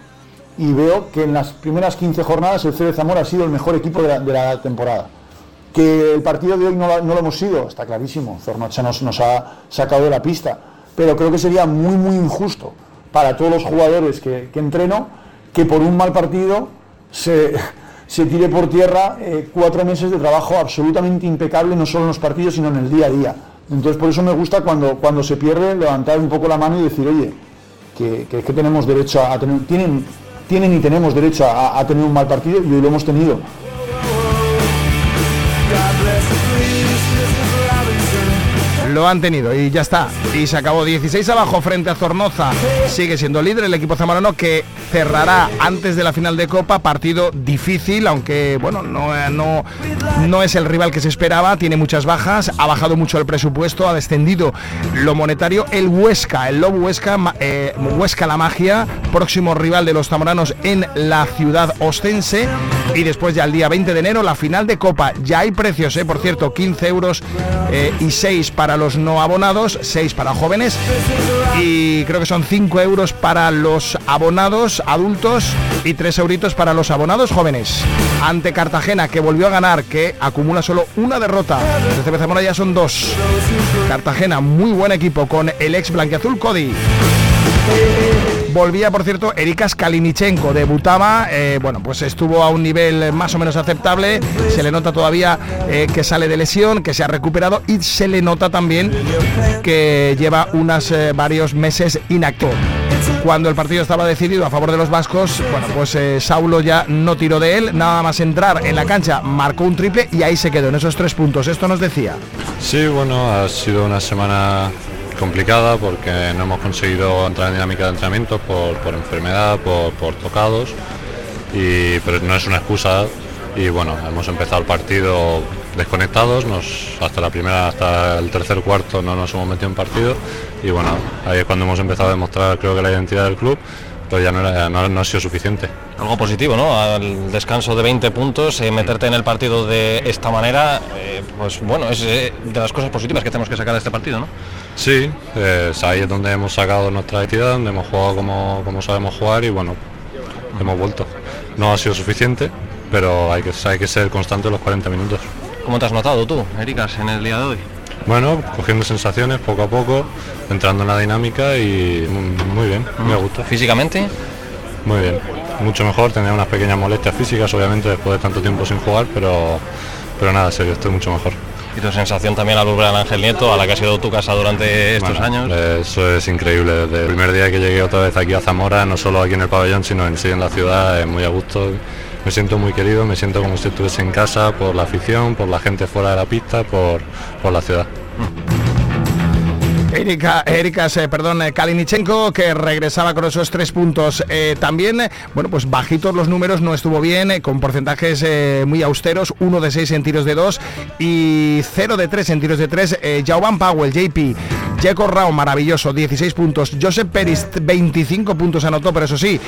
y veo que en las primeras 15 jornadas el CB Zamora ha sido el mejor equipo de la, de temporada. Que el partido de hoy no, lo- hemos sido, está clarísimo, Zornocha nos ha sacado de la pista, pero creo que sería muy muy injusto para todos los jugadores que, que entreno que por un mal partido se, se tire por tierra eh, cuatro meses de trabajo absolutamente impecable, no solo en los partidos, sino en el día a día. Entonces por eso me gusta cuando, cuando se pierde levantar un poco la mano y decir, oye, que, que, que tenemos derecho a tener, tienen, tienen y tenemos derecho a, a tener un mal partido y hoy lo hemos tenido. Lo han tenido y ya está. Y se acabó 16 abajo frente a Zornoza. Sigue siendo líder el equipo zamorano que cerrará antes de la final de Copa. Partido difícil, aunque bueno, no, eh, no, no es el rival que se esperaba. Tiene muchas bajas, ha bajado mucho el presupuesto, ha descendido lo monetario. El Huesca, el Lobo Huesca, eh, Huesca la magia, próximo rival de los zamoranos en la ciudad ostense. Y después ya el día 20 de enero la final de Copa. Ya hay precios, ¿eh? por cierto, 15 euros eh, y 6 para los no abonados, 6 para jóvenes y creo que son 5 euros para los abonados adultos y 3 euritos para los abonados jóvenes. Ante Cartagena, que volvió a ganar, que acumula solo una derrota. CB Zamora ya son dos. Cartagena, muy buen equipo con el ex blanquiazul Cody. Volvía, por cierto, Erika Skalinichenko, debutaba, eh, bueno, pues estuvo a un nivel más o menos aceptable, se le nota todavía eh, que sale de lesión, que se ha recuperado y se le nota también que lleva unos varios meses inactivo. Cuando el partido estaba decidido a favor de los vascos, bueno, pues eh, Saulo ya no tiró de él, nada más entrar en la cancha, marcó un triple y ahí se quedó en esos tres puntos. Esto nos decía. Sí, bueno, ha sido una semana complicada porque no hemos conseguido entrar en dinámica de entrenamiento por, enfermedad, por, por tocados, y, pero no es una excusa. Y bueno, hemos empezado el partido desconectados, nos, hasta la primera, hasta el tercer cuarto no nos hemos metido en partido y bueno, ahí es cuando hemos empezado a demostrar creo que la identidad del club, pero ya no, era- no- no ha sido suficiente. Algo positivo, ¿no? Al descanso de 20 puntos, eh, meterte en el partido de esta manera, eh, pues bueno, es eh, de las cosas positivas que tenemos que sacar de este partido, ¿no? Sí, eh, ahí es donde hemos sacado nuestra identidad, donde hemos jugado como, como sabemos jugar y bueno, hemos vuelto. No ha sido suficiente, pero hay que, hay que ser constante los 40 minutos. ¿Cómo te has notado tú, Ericas, en el día de hoy? Bueno, cogiendo sensaciones poco a poco, entrando en la dinámica y muy, bien, me gusta. ¿Físicamente? Muy bien, mucho mejor, tenía unas pequeñas molestias físicas obviamente después de tanto tiempo sin jugar, pero, pero nada, serio, estoy mucho mejor. Y tu sensación también al volver al Ángel Nieto, a la que ha sido tu casa durante estos Bueno, años. Eso es increíble. Desde el primer día que llegué otra vez aquí a Zamora, no solo aquí en el pabellón, sino en sí en la ciudad, es muy a gusto. Me siento muy querido, me siento como si estuviese en casa por la afición, por la gente fuera de la pista, por, por la ciudad. Erika, Erika perdón, eh, Kalinichenko, que regresaba con esos tres puntos. Eh, también, eh, bueno, pues bajitos los números, no estuvo bien, con porcentajes muy austeros, 1 de 6 en tiros de 2 y 0 de 3 en tiros de 3. Eh, Jauban Powell, JP, Jeco Rao, maravilloso, 16 puntos. Joseph Peris, 25 puntos anotó, pero eso sí,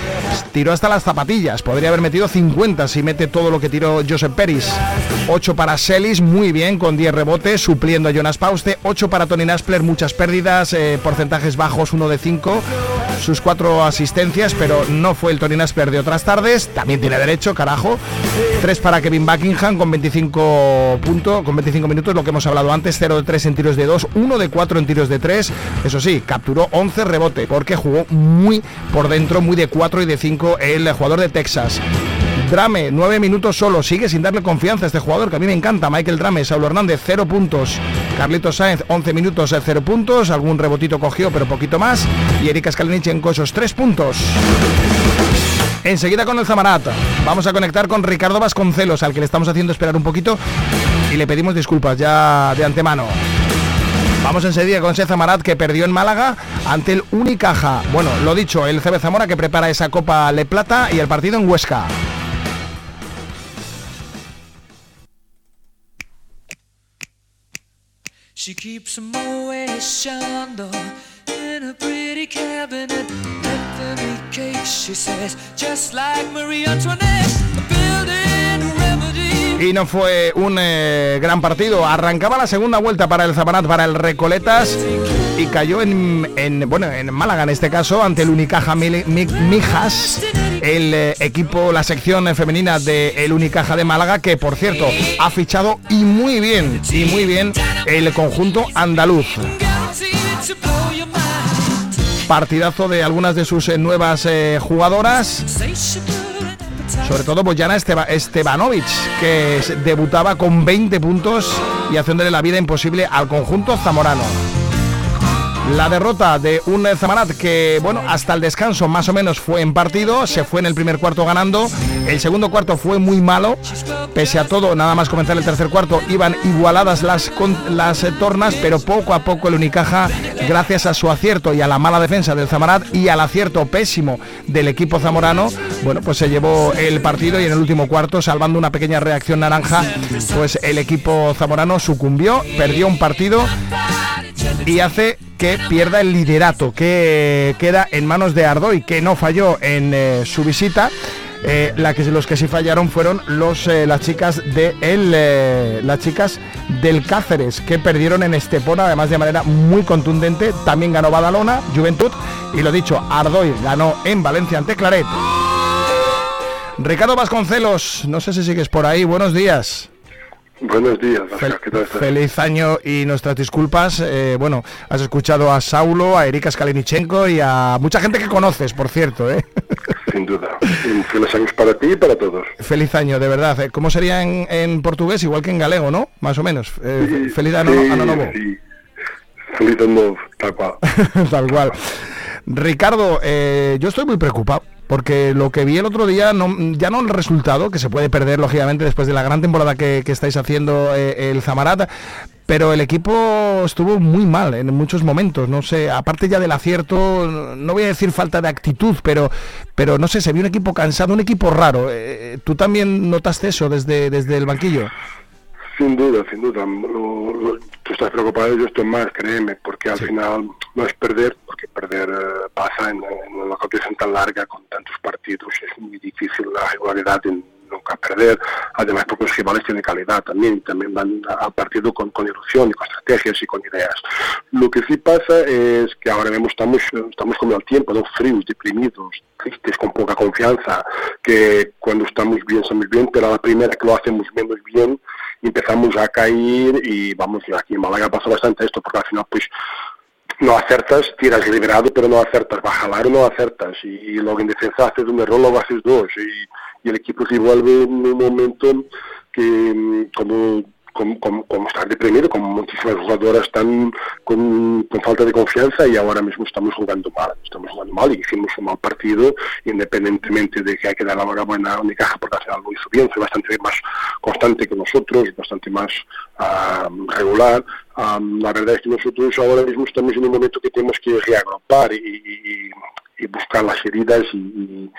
tiró hasta las zapatillas. Podría haber metido 50 si mete todo lo que tiró Joseph Peris. 8 para Celis, muy bien, con 10 rebotes, supliendo a Jonas Pauste. 8 para Tony Naspler, muchas pérdidas, eh, porcentajes bajos, 1 de 5. Sus 4 asistencias, pero no fue el Naspler de otras tardes. También tiene derecho, carajo. 3 para Kevin Buckingham con 25 puntos, con 25 minutos, lo que hemos hablado antes, 0 de 3 en tiros de 2, 1 de 4 en tiros de 3. Eso sí, capturó 11 rebote porque jugó muy por dentro, muy de 4 y de 5 el jugador de Texas. Drame, 9 minutos solo, sigue sin darle confianza a este jugador que a mí me encanta. Michael Drame, Saulo Hernández, 0 puntos. Carlitos Sáenz, 11 minutos, 0 puntos. Algún rebotito cogió, pero poquito más. Y Erika Skalinichenko, esos 3 puntos. Enseguida con el Zamarat. Vamos a conectar con Ricardo Vasconcelos, al que le estamos haciendo esperar un poquito y le pedimos disculpas ya de antemano. Vamos enseguida con ese Zamarat que perdió en Málaga ante el Unicaja. Bueno, lo dicho, el CB Zamora que prepara esa Copa Le Plata y el partido en Huesca. She keeps a Moet Chandon in a pretty cabinet. Anthony cake, she says, just like Marie Antoinette. Y no fue un eh, gran partido. Arrancaba la segunda vuelta para el Zamarat, para el Recoletas. Y cayó en, en, bueno, en Málaga en este caso, ante el Unicaja Mil- Mi- Mijas. El eh, equipo, la sección femenina de el Unicaja de Málaga, que por cierto ha fichado y muy bien, y muy bien el conjunto andaluz. Partidazo de algunas de sus eh, nuevas eh, jugadoras. Sobre todo Boyana Esteba- Estebanovic, que debutaba con 20 puntos y haciéndole la vida imposible al conjunto zamorano. La derrota de un Zamarat que, bueno, hasta el descanso más o menos fue en partido, se fue en el primer cuarto ganando, el segundo cuarto fue muy malo, pese a todo, nada más comenzar el tercer cuarto, iban igualadas las, las eh, tornas, pero poco a poco el Unicaja, gracias a su acierto y a la mala defensa del Zamarat y al acierto pésimo del equipo zamorano, bueno, pues se llevó el partido y en el último cuarto, salvando una pequeña reacción naranja, pues el equipo zamorano sucumbió, perdió un partido y hace que pierda el liderato, que queda en manos de Ardoy, que no falló en eh, su visita. Eh, la que, los que sí fallaron fueron los, eh, las chicas de el, las chicas del Cáceres que perdieron en Estepona además de manera muy contundente. También ganó Badalona Juventud y lo dicho Ardoy ganó en Valencia ante Claret. Ricardo Vasconcelos no sé si sigues por ahí. Buenos días Buenos días, Oscar, ¿qué tal estás? Feliz año y nuestras disculpas. Eh, bueno, has escuchado a Saulo, a Erika Skalinichenko y a mucha gente que conoces, por cierto. ¿eh? Sin duda. Feliz años para ti y para todos. Feliz año, de verdad. Eh, ¿Cómo sería en, en portugués? Igual que en galego, ¿no? Más o menos. Eh, Sí, feliz año, sí, sí. Feliz año nuevo, tal cual. Tal cual. Ricardo, eh, yo estoy muy preocupado porque lo que vi el otro día, no, ya no el resultado, que se puede perder lógicamente después de la gran temporada que, estáis haciendo eh, el Zamarat, pero el equipo estuvo muy mal en muchos momentos, no sé, aparte ya del acierto, no voy a decir falta de actitud, pero, pero no sé, se vio un equipo cansado, un equipo raro. Eh, ¿Tú también notaste eso desde, desde el banquillo? Sin duda, sin duda. Lo- lo- tú estás preocupado, yo estoy más, créeme, porque al final no es perder, porque perder eh, pasa en, en una competición tan larga, con tantos partidos, es muy difícil la regularidad de nunca perder. Además, porque los rivales tienen calidad también, también van a- al partido con, con ilusión y con estrategias y con ideas. Lo que sí pasa es que ahora mismo estamos, estamos como al tiempo, ¿no? fríos, deprimidos, tristes, con poca confianza, que cuando estamos bien, estamos bien, pero a la primera que lo hacemos menos bien, empezamos a caer y vamos, aquí en Málaga pasa bastante esto, porque al final pues no acertas, tiras liberado, pero no acertas, va a no acertas, y, luego en defensa haces un error, luego haces dos, y, y el equipo se vuelve en un momento que mm, como como, como, estar deprimido, como muchísimas jugadoras están con, con falta de confianza y ahora mismo estamos jugando mal, estamos jugando mal y hicimos un mal partido, independientemente de que hay que dar la enhorabuena a Unicaja porque al final lo hizo bien, fue bastante más constante que nosotros, bastante más ah, regular. Ah, la verdad es que nosotros ahora mismo estamos en un momento que tenemos que reagrupar y- y buscar las heridas y, y-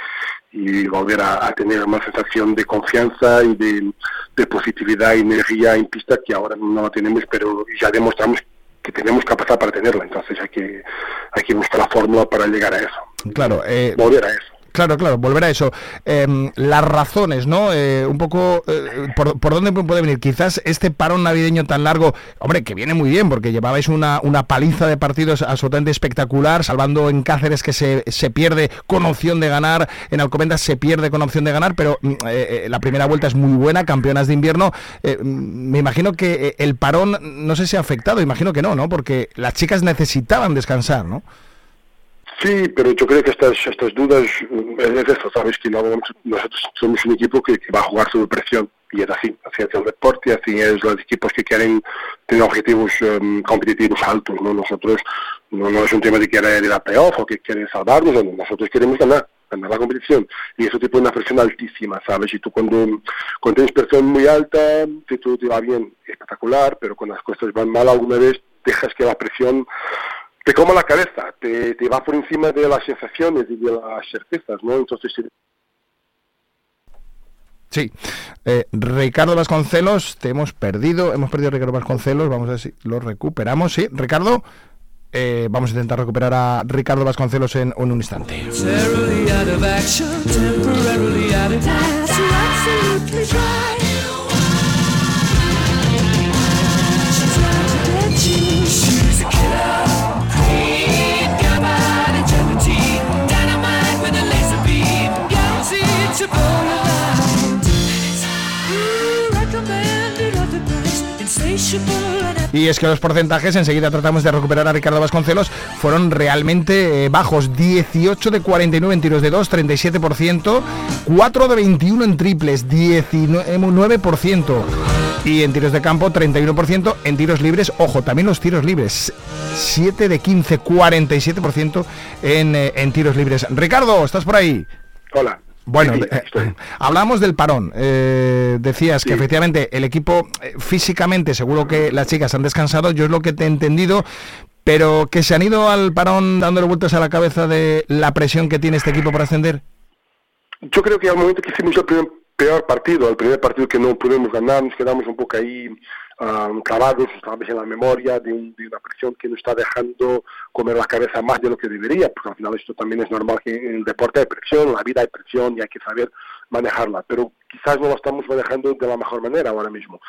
y volver a, a tener una sensación de confianza y de, de positividad y energía en pista que ahora no la tenemos, pero ya demostramos que tenemos capacidad para tenerla. Entonces hay que, hay que buscar la fórmula para llegar a eso, Claro, eh, volver a eso. Claro, claro, volver a eso. Em, las razones, ¿no? Eh, un poco, eh, por, por dónde puede venir? Quizás este parón navideño tan largo, hombre, que viene muy bien, porque llevabais una, una paliza de partidos absolutamente espectacular, salvando en Cáceres que se, se pierde con opción de ganar, en Alcobendas se pierde con opción de ganar, pero mm, eh, eh, la primera vuelta es muy buena, campeonas de invierno. Eh, mm, me imagino que el parón, no sé si ha afectado, imagino que no, ¿no? Porque las chicas necesitaban descansar, ¿no? Sí, pero yo creo que estas, estas dudas es eso, sabes que no, nosotros somos un equipo que, que va a jugar sobre presión y es así, así es el deporte, así es los equipos que quieren tener objetivos em, competitivos altos, ¿no? Nosotros no, no es un tema de querer ir a playoff o que quieren salvarnos, no, nosotros queremos ganar, ganar la competición y eso te pone una presión altísima, ¿sabes? Y tú cuando, cuando tienes presión muy alta, si todo te va bien, espectacular, pero cuando las cosas van mal alguna vez, dejas que la presión te coma la cabeza, te, te va por encima de las sensaciones y de las certezas, ¿no? Entonces, sí, Sí. Eh, Ricardo Vasconcelos, te hemos perdido, hemos perdido a Ricardo Vasconcelos, vamos a ver si lo recuperamos. Sí, Ricardo, eh, vamos a intentar recuperar a Ricardo Vasconcelos en, en un instante. Y es que los porcentajes, enseguida tratamos de recuperar a Ricardo Vasconcelos, fueron realmente eh, bajos. 18 de 49 en tiros de 2, 37%. 4 de 21 en triples, 19%. Y en tiros de campo, 31%. En tiros libres, ojo, también los tiros libres. 7 de 15, 47% en, eh, en tiros libres. Ricardo, ¿estás por ahí? Hola. Bueno, eh, hablamos del parón. Eh, decías que efectivamente el equipo eh, físicamente, seguro que las chicas han descansado, yo es lo que te he entendido, pero que se han ido al parón dándole vueltas a la cabeza de la presión que tiene este equipo para ascender. Yo creo que al momento que hicimos el primer peor partido, el primer partido que no pudimos ganar, nos quedamos un poco ahí um, clavados, vez en la memoria, de, un- de una presión que nos está dejando comer la cabeza más de lo que debería, porque al final esto también es normal que en el deporte hay presión, en la vida hay presión y hay que saber manejarla, pero quizás no la estamos manejando de la mejor manera ahora mismo.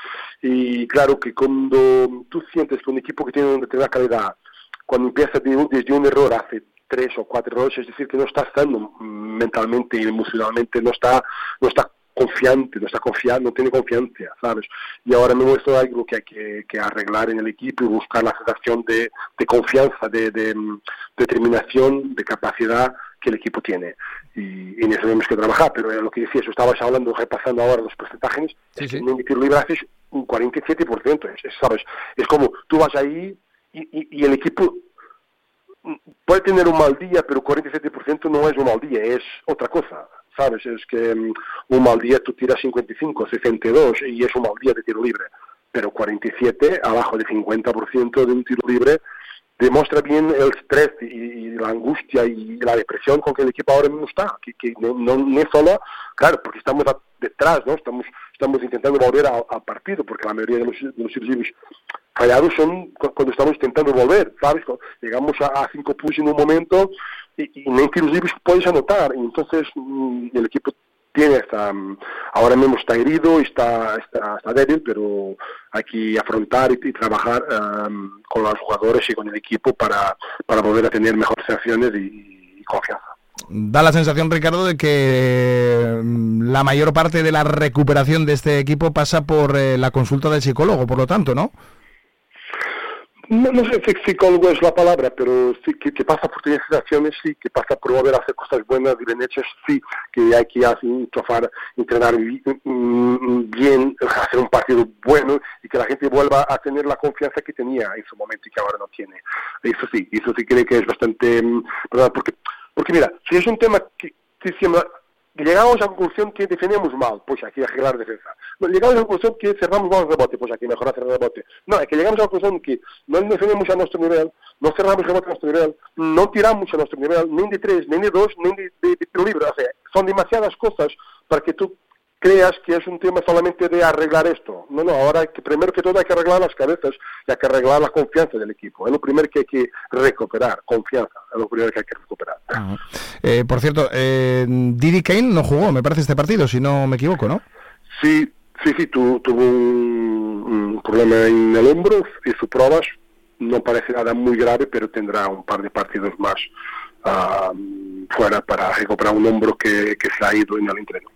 Y claro que cuando tú sientes que un equipo que tiene una determinada calidad, cuando empieza desde un error hace tres o cuatro errores, es decir, que no está estando mentalmente y emocionalmente, no está, no está confiante, no está confiando, no tiene confianza, ¿sabes? Y ahora mismo esto es algo que hay que, que arreglar en el equipo y buscar la sensación de, de confianza, de, de, mm, determinación, de capacidad que el equipo tiene. Y, y en eso tenemos que trabajar, pero lo que decía, eso estabas hablando, repasando ahora los porcentajes, es que en un tiro libre haces un 47%, es, es, ¿sabes? Es como, tú vas ahí y, y- y el equipo mm, puede tener un mal día, pero 47% no es un mal día, es otra cosa, ¿sabes? Es que mm, un mal día tú tiras 55, 62 y es un mal día de tiro libre, pero 47, abajo de 50% de un tiro libre, demuestra bien el estrés y, y la angustia y la depresión con que el equipo ahora mismo está, que, que no, no, no solo, claro, porque estamos a- detrás, ¿no? Estamos, estamos intentando volver al, partido, porque la mayoría de los, de los fallados son cu- cuando estamos intentando volver, ¿sabes? Llegamos a, a cinco puntos en un momento y, y libres puedes anotar, y entonces mm, el equipo tiene esta, mm, ahora mismo está herido, está, está, está débil, pero hay que afrontar y, y trabajar em, con los jugadores y con el equipo para, para volver a tener mejores acciones y, y confianza. Da la sensación, Ricardo, de que mm, la mayor parte de la recuperación de este equipo pasa por eh, la consulta del psicólogo, por lo tanto, ¿no? No, no sé si psicólogo es la palabra, pero sí que, pasa por tener sensaciones, sí, que pasa por volver a hacer cosas buenas y bien hechas, sí, que hay que hacer, trofar, entrenar bi- mm, bien, hacer un partido bueno y que la gente vuelva a tener la confianza que tenía en su momento y que ahora no tiene. Eso sí, eso sí creo que es bastante, mm, ¿verdad? Porque, porque mira, si es un tema que, que siempre- llegamos a la conclusión que defendemos mal, pues aquí arreglar defensa. Llegamos a la conclusión que cerramos mal el rebote, pues aquí mejorar el rebote. No, es que llegamos a la conclusión que no defendemos a nuestro nivel, no cerramos rebote a nuestro nivel, no tiramos a nuestro nivel, ni de tres, ni de dos, ni de, de, de tiro libre. O sea, son demasiadas cosas para que tú creas que es un tema solamente de arreglar esto. No, no, ahora que, primero que todo hay que arreglar las cabezas y hay que arreglar la confianza del equipo. Es lo primero que hay que recuperar, confianza, es lo primero que hay que recuperar. Eh, por cierto, eh, Didi Kane no jugó, me parece, este partido, si no me equivoco, ¿no? Sí, sí, sí, tu- tuvo un, un problema en el hombro, hizo pruebas, no parece nada muy grave, pero tendrá un par de partidos más ah, fuera para recuperar un hombro que, que se ha ido en el entreno.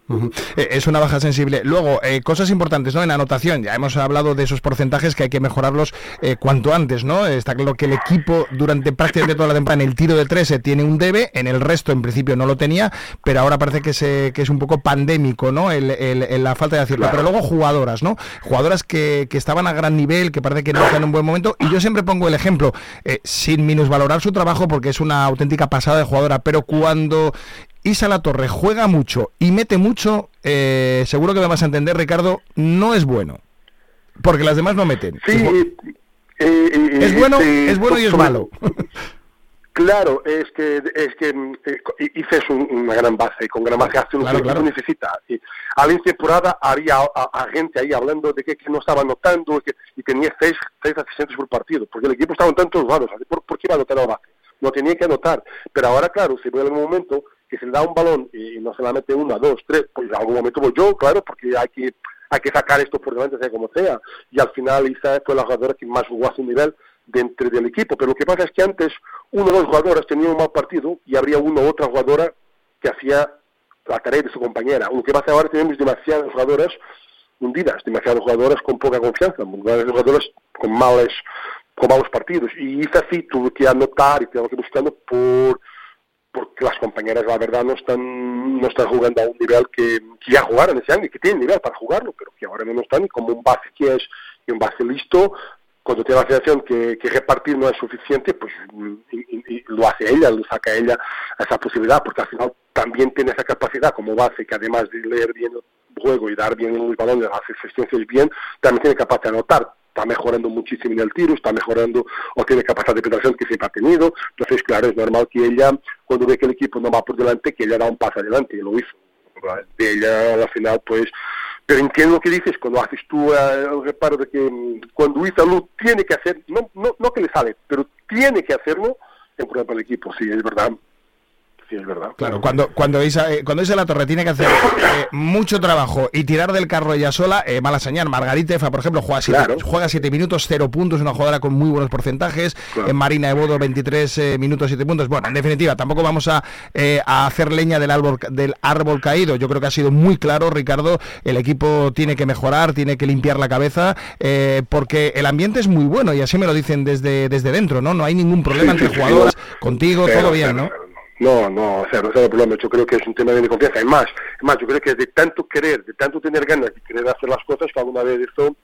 Eh, Es una baja sensible. Luego, eh, cosas importantes, ¿no? En anotación, ya hemos hablado de esos porcentajes que hay que mejorarlos eh, cuanto antes, ¿no? Está claro que el equipo durante prácticamente toda la temporada en el tiro de tres eh, tiene un debe, en el resto en principio no lo tenía, pero ahora parece que, se, que es un poco pandémico, ¿no? El, el- el- la falta de acierto. Claro. Pero luego jugadoras, ¿no? Jugadoras que, que estaban a gran nivel, que parece que no están en un buen momento, y yo siempre pongo el ejemplo, eh, sin minusvalorar su trabajo porque es una auténtica pasada de jugadora, pero cuando Isa La Torre juega mucho y mete mucho, eh, seguro que me vas a entender, Ricardo, no es bueno. Porque las demás no meten. Sí, eh, es bueno, este, es bueno y es malo. Claro, es que es que eh, hice un- una gran base, y con gran base hace lo Claro, que claro. necesita. Y a la temporada había a, gente ahí hablando de que, que no estaba anotando que, y tenía seis, seis asistentes por partido, porque el equipo estaba en tantos lados. ¿Por, ¿Por qué iba a anotar a la base? No tenía que anotar. Pero ahora, claro, ve en algún momento que se le da un balón y no se la mete una, dos, tres, pues en algún momento voy yo, claro, porque hay que hay que sacar esto por delante, sea como sea. Y al final Isa fue la jugadora que más jugó a su nivel dentro del equipo. Pero lo que pasa es que antes uno o dos jugadoras tenían un mal partido y habría una u otra jugadora que hacía la tarea de su compañera. Lo que pasa ahora tenemos demasiadas jugadoras hundidas, demasiadas jugadoras con poca confianza, jugadoras con males, con malos partidos. Y Isa sí tuvo que anotar y tengo que buscarlo por porque las compañeras la verdad no están no están jugando a un nivel que, que ya jugaron ese año y que tienen nivel para jugarlo pero que ahora no están y como un base que es y un base listo cuando tiene la sensación que, que repartir no es suficiente pues y- y- lo hace ella lo saca ella esa posibilidad porque al final también tiene esa capacidad como base que además de leer bien el juego y dar bien los balones hacer asistencias bien también tiene capacidad de anotar está mejorando muchísimo en el tiro, está mejorando o tiene capacidad de penetración que siempre ha tenido. Entonces, claro, es normal que ella, cuando ve que el equipo no va por delante, que ella da un paso adelante y lo hizo. De ella, al final, pues, Pero entiendo lo que dices cuando haces tú eh, el reparo de que mm, cuando Ítalo tiene que hacer, no, no, no que le sale, pero tiene que hacerlo, es un problema para el equipo, sí, es verdad. Sí, es verdad. Claro, cuando, cuando, Isa, eh, cuando Isa La Torre tiene que hacer eh, mucho trabajo y tirar del carro ella sola, eh, mala señal. Margarita Efa, por ejemplo, juega 7 juega siete minutos, 0 puntos, una jugadora con muy buenos porcentajes. En Marina Ebodo, 23 eh, minutos, 7 puntos. Bueno, en definitiva, tampoco vamos a, eh, a hacer leña del árbol, del árbol caído. Yo creo que ha sido muy claro, Ricardo. El equipo tiene que mejorar, tiene que limpiar la cabeza, eh, porque el ambiente es muy bueno y así me lo dicen desde, desde dentro, ¿no? No hay ningún problema Sí, sí, entre sí, jugadoras, no. contigo, todo bien, ¿no? No, no, cero, cero problema. Yo creo que es un tema de confianza. Es más, es más, yo creo que de tanto querer, de tanto tener ganas de querer hacer las cosas, que alguna vez esto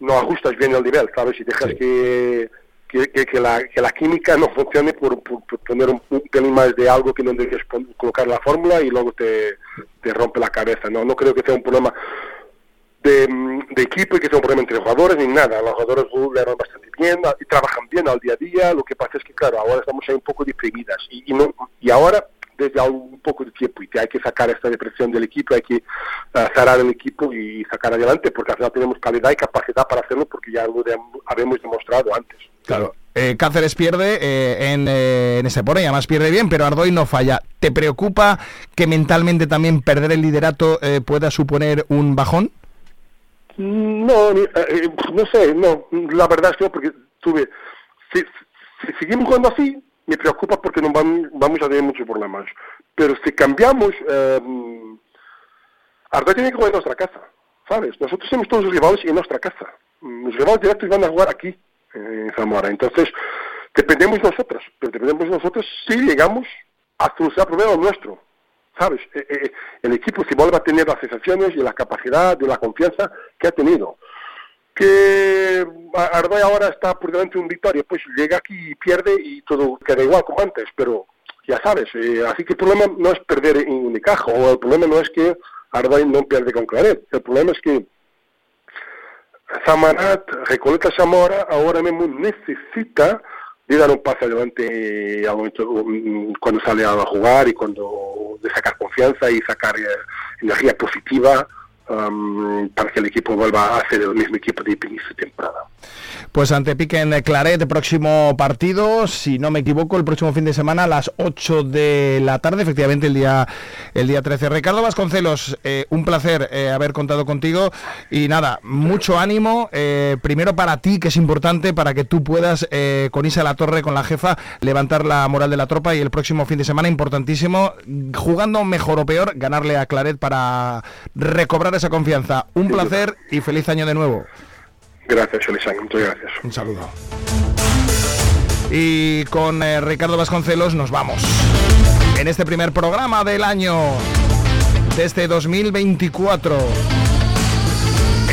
no ajustas bien el nivel, ¿sabes? Y dejas que, que, que- que la, que la química no funcione por, por- por poner un, un pelín más de algo que no debes colocar la fórmula y luego te, te rompe la cabeza. No, no creo que sea un problema de, mm, de equipo y que sea un problema entre jugadores ni nada. Los jugadores van bastante bien y trabajan bien al día a día. Lo que pasa es que, claro, ahora estamos ahí un poco deprimidas y, y, no, y ahora desde un poco de tiempo y que hay que sacar esta depresión del equipo, hay que eh, cerrar el equipo y sacar adelante porque al final tenemos calidad y capacidad para hacerlo porque ya lo de- habíamos demostrado antes. Claro. Eh, Cáceres pierde eh, en, eh, en Estepona y además pierde bien, pero Ardoy no falla. ¿Te preocupa que mentalmente también perder el liderato eh, pueda suponer un bajón? No, eh, eh, no sé, no, la verdad es que no, porque tuve, si, si seguimos jugando así, me preocupa porque no vamos, vamos a tener muchos problemas. Pero si cambiamos, eh, Arda tiene que jugar en nuestra casa, ¿sabes? Nosotros somos todos los rivales en nuestra casa. Los rivales directos van a jugar aquí, en Zamora. Entonces, dependemos nosotros, pero dependemos nosotros si llegamos a solucionar el problema nuestro. ¿Sabes? Eh, eh, el equipo si vuelve a tener las sensaciones y la capacidad y la confianza que ha tenido. Que Ardoy ahora está por delante de un victoria, pues llega aquí y pierde y todo queda igual como antes, pero ya sabes, eh, así que el problema no es perder en Unicaja, o el problema no es que Ardoy no pierde con Claret, el problema es que Samarat, Recoleta Zamora, ahora mismo necesita de dar un paso adelante al momento, cuando sale a jugar y cuando de sacar confianza y sacar eh, energía positiva um, para que el equipo vuelva a ser el mismo equipo de inicio de temporada. Pues ante Piquen Claret, próximo partido, si no me equivoco, el próximo fin de semana a las 8 de la tarde, efectivamente el día el día 13. Ricardo Vasconcelos, eh, un placer eh, haber contado contigo y nada, mucho ánimo, eh, primero para ti, que es importante, para que tú puedas con Isa La Torre, con la jefa, levantar la moral de la tropa y el próximo fin de semana, importantísimo, jugando mejor o peor, ganarle a Claret para recobrar esa confianza. Un placer y feliz año de nuevo. Gracias, Elisán, muchas gracias. Un saludo. Y con eh, Ricardo Vasconcelos nos vamos. En este primer programa del año de este 2024.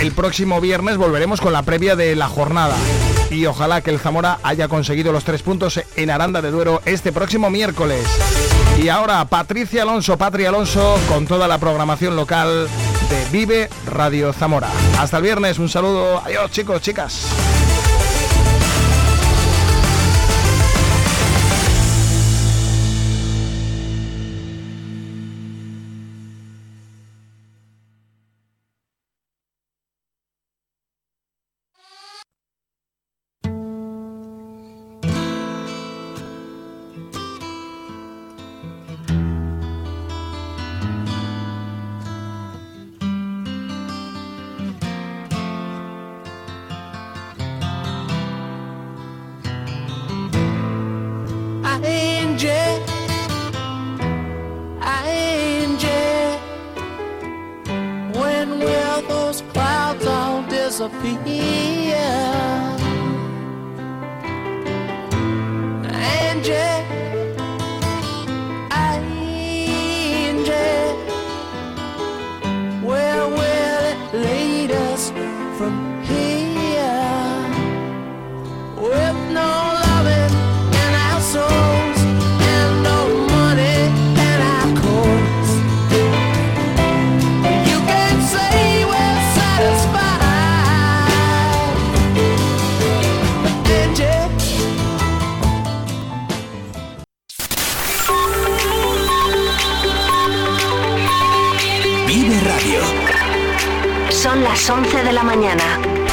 El próximo viernes volveremos con la previa de la jornada. Y ojalá que el Zamora haya conseguido los tres puntos en Aranda de Duero este próximo miércoles. Y ahora Patricia Alonso, Patria Alonso, con toda la programación local de Vive Radio Zamora. Hasta el viernes, un saludo. Adiós chicos, chicas.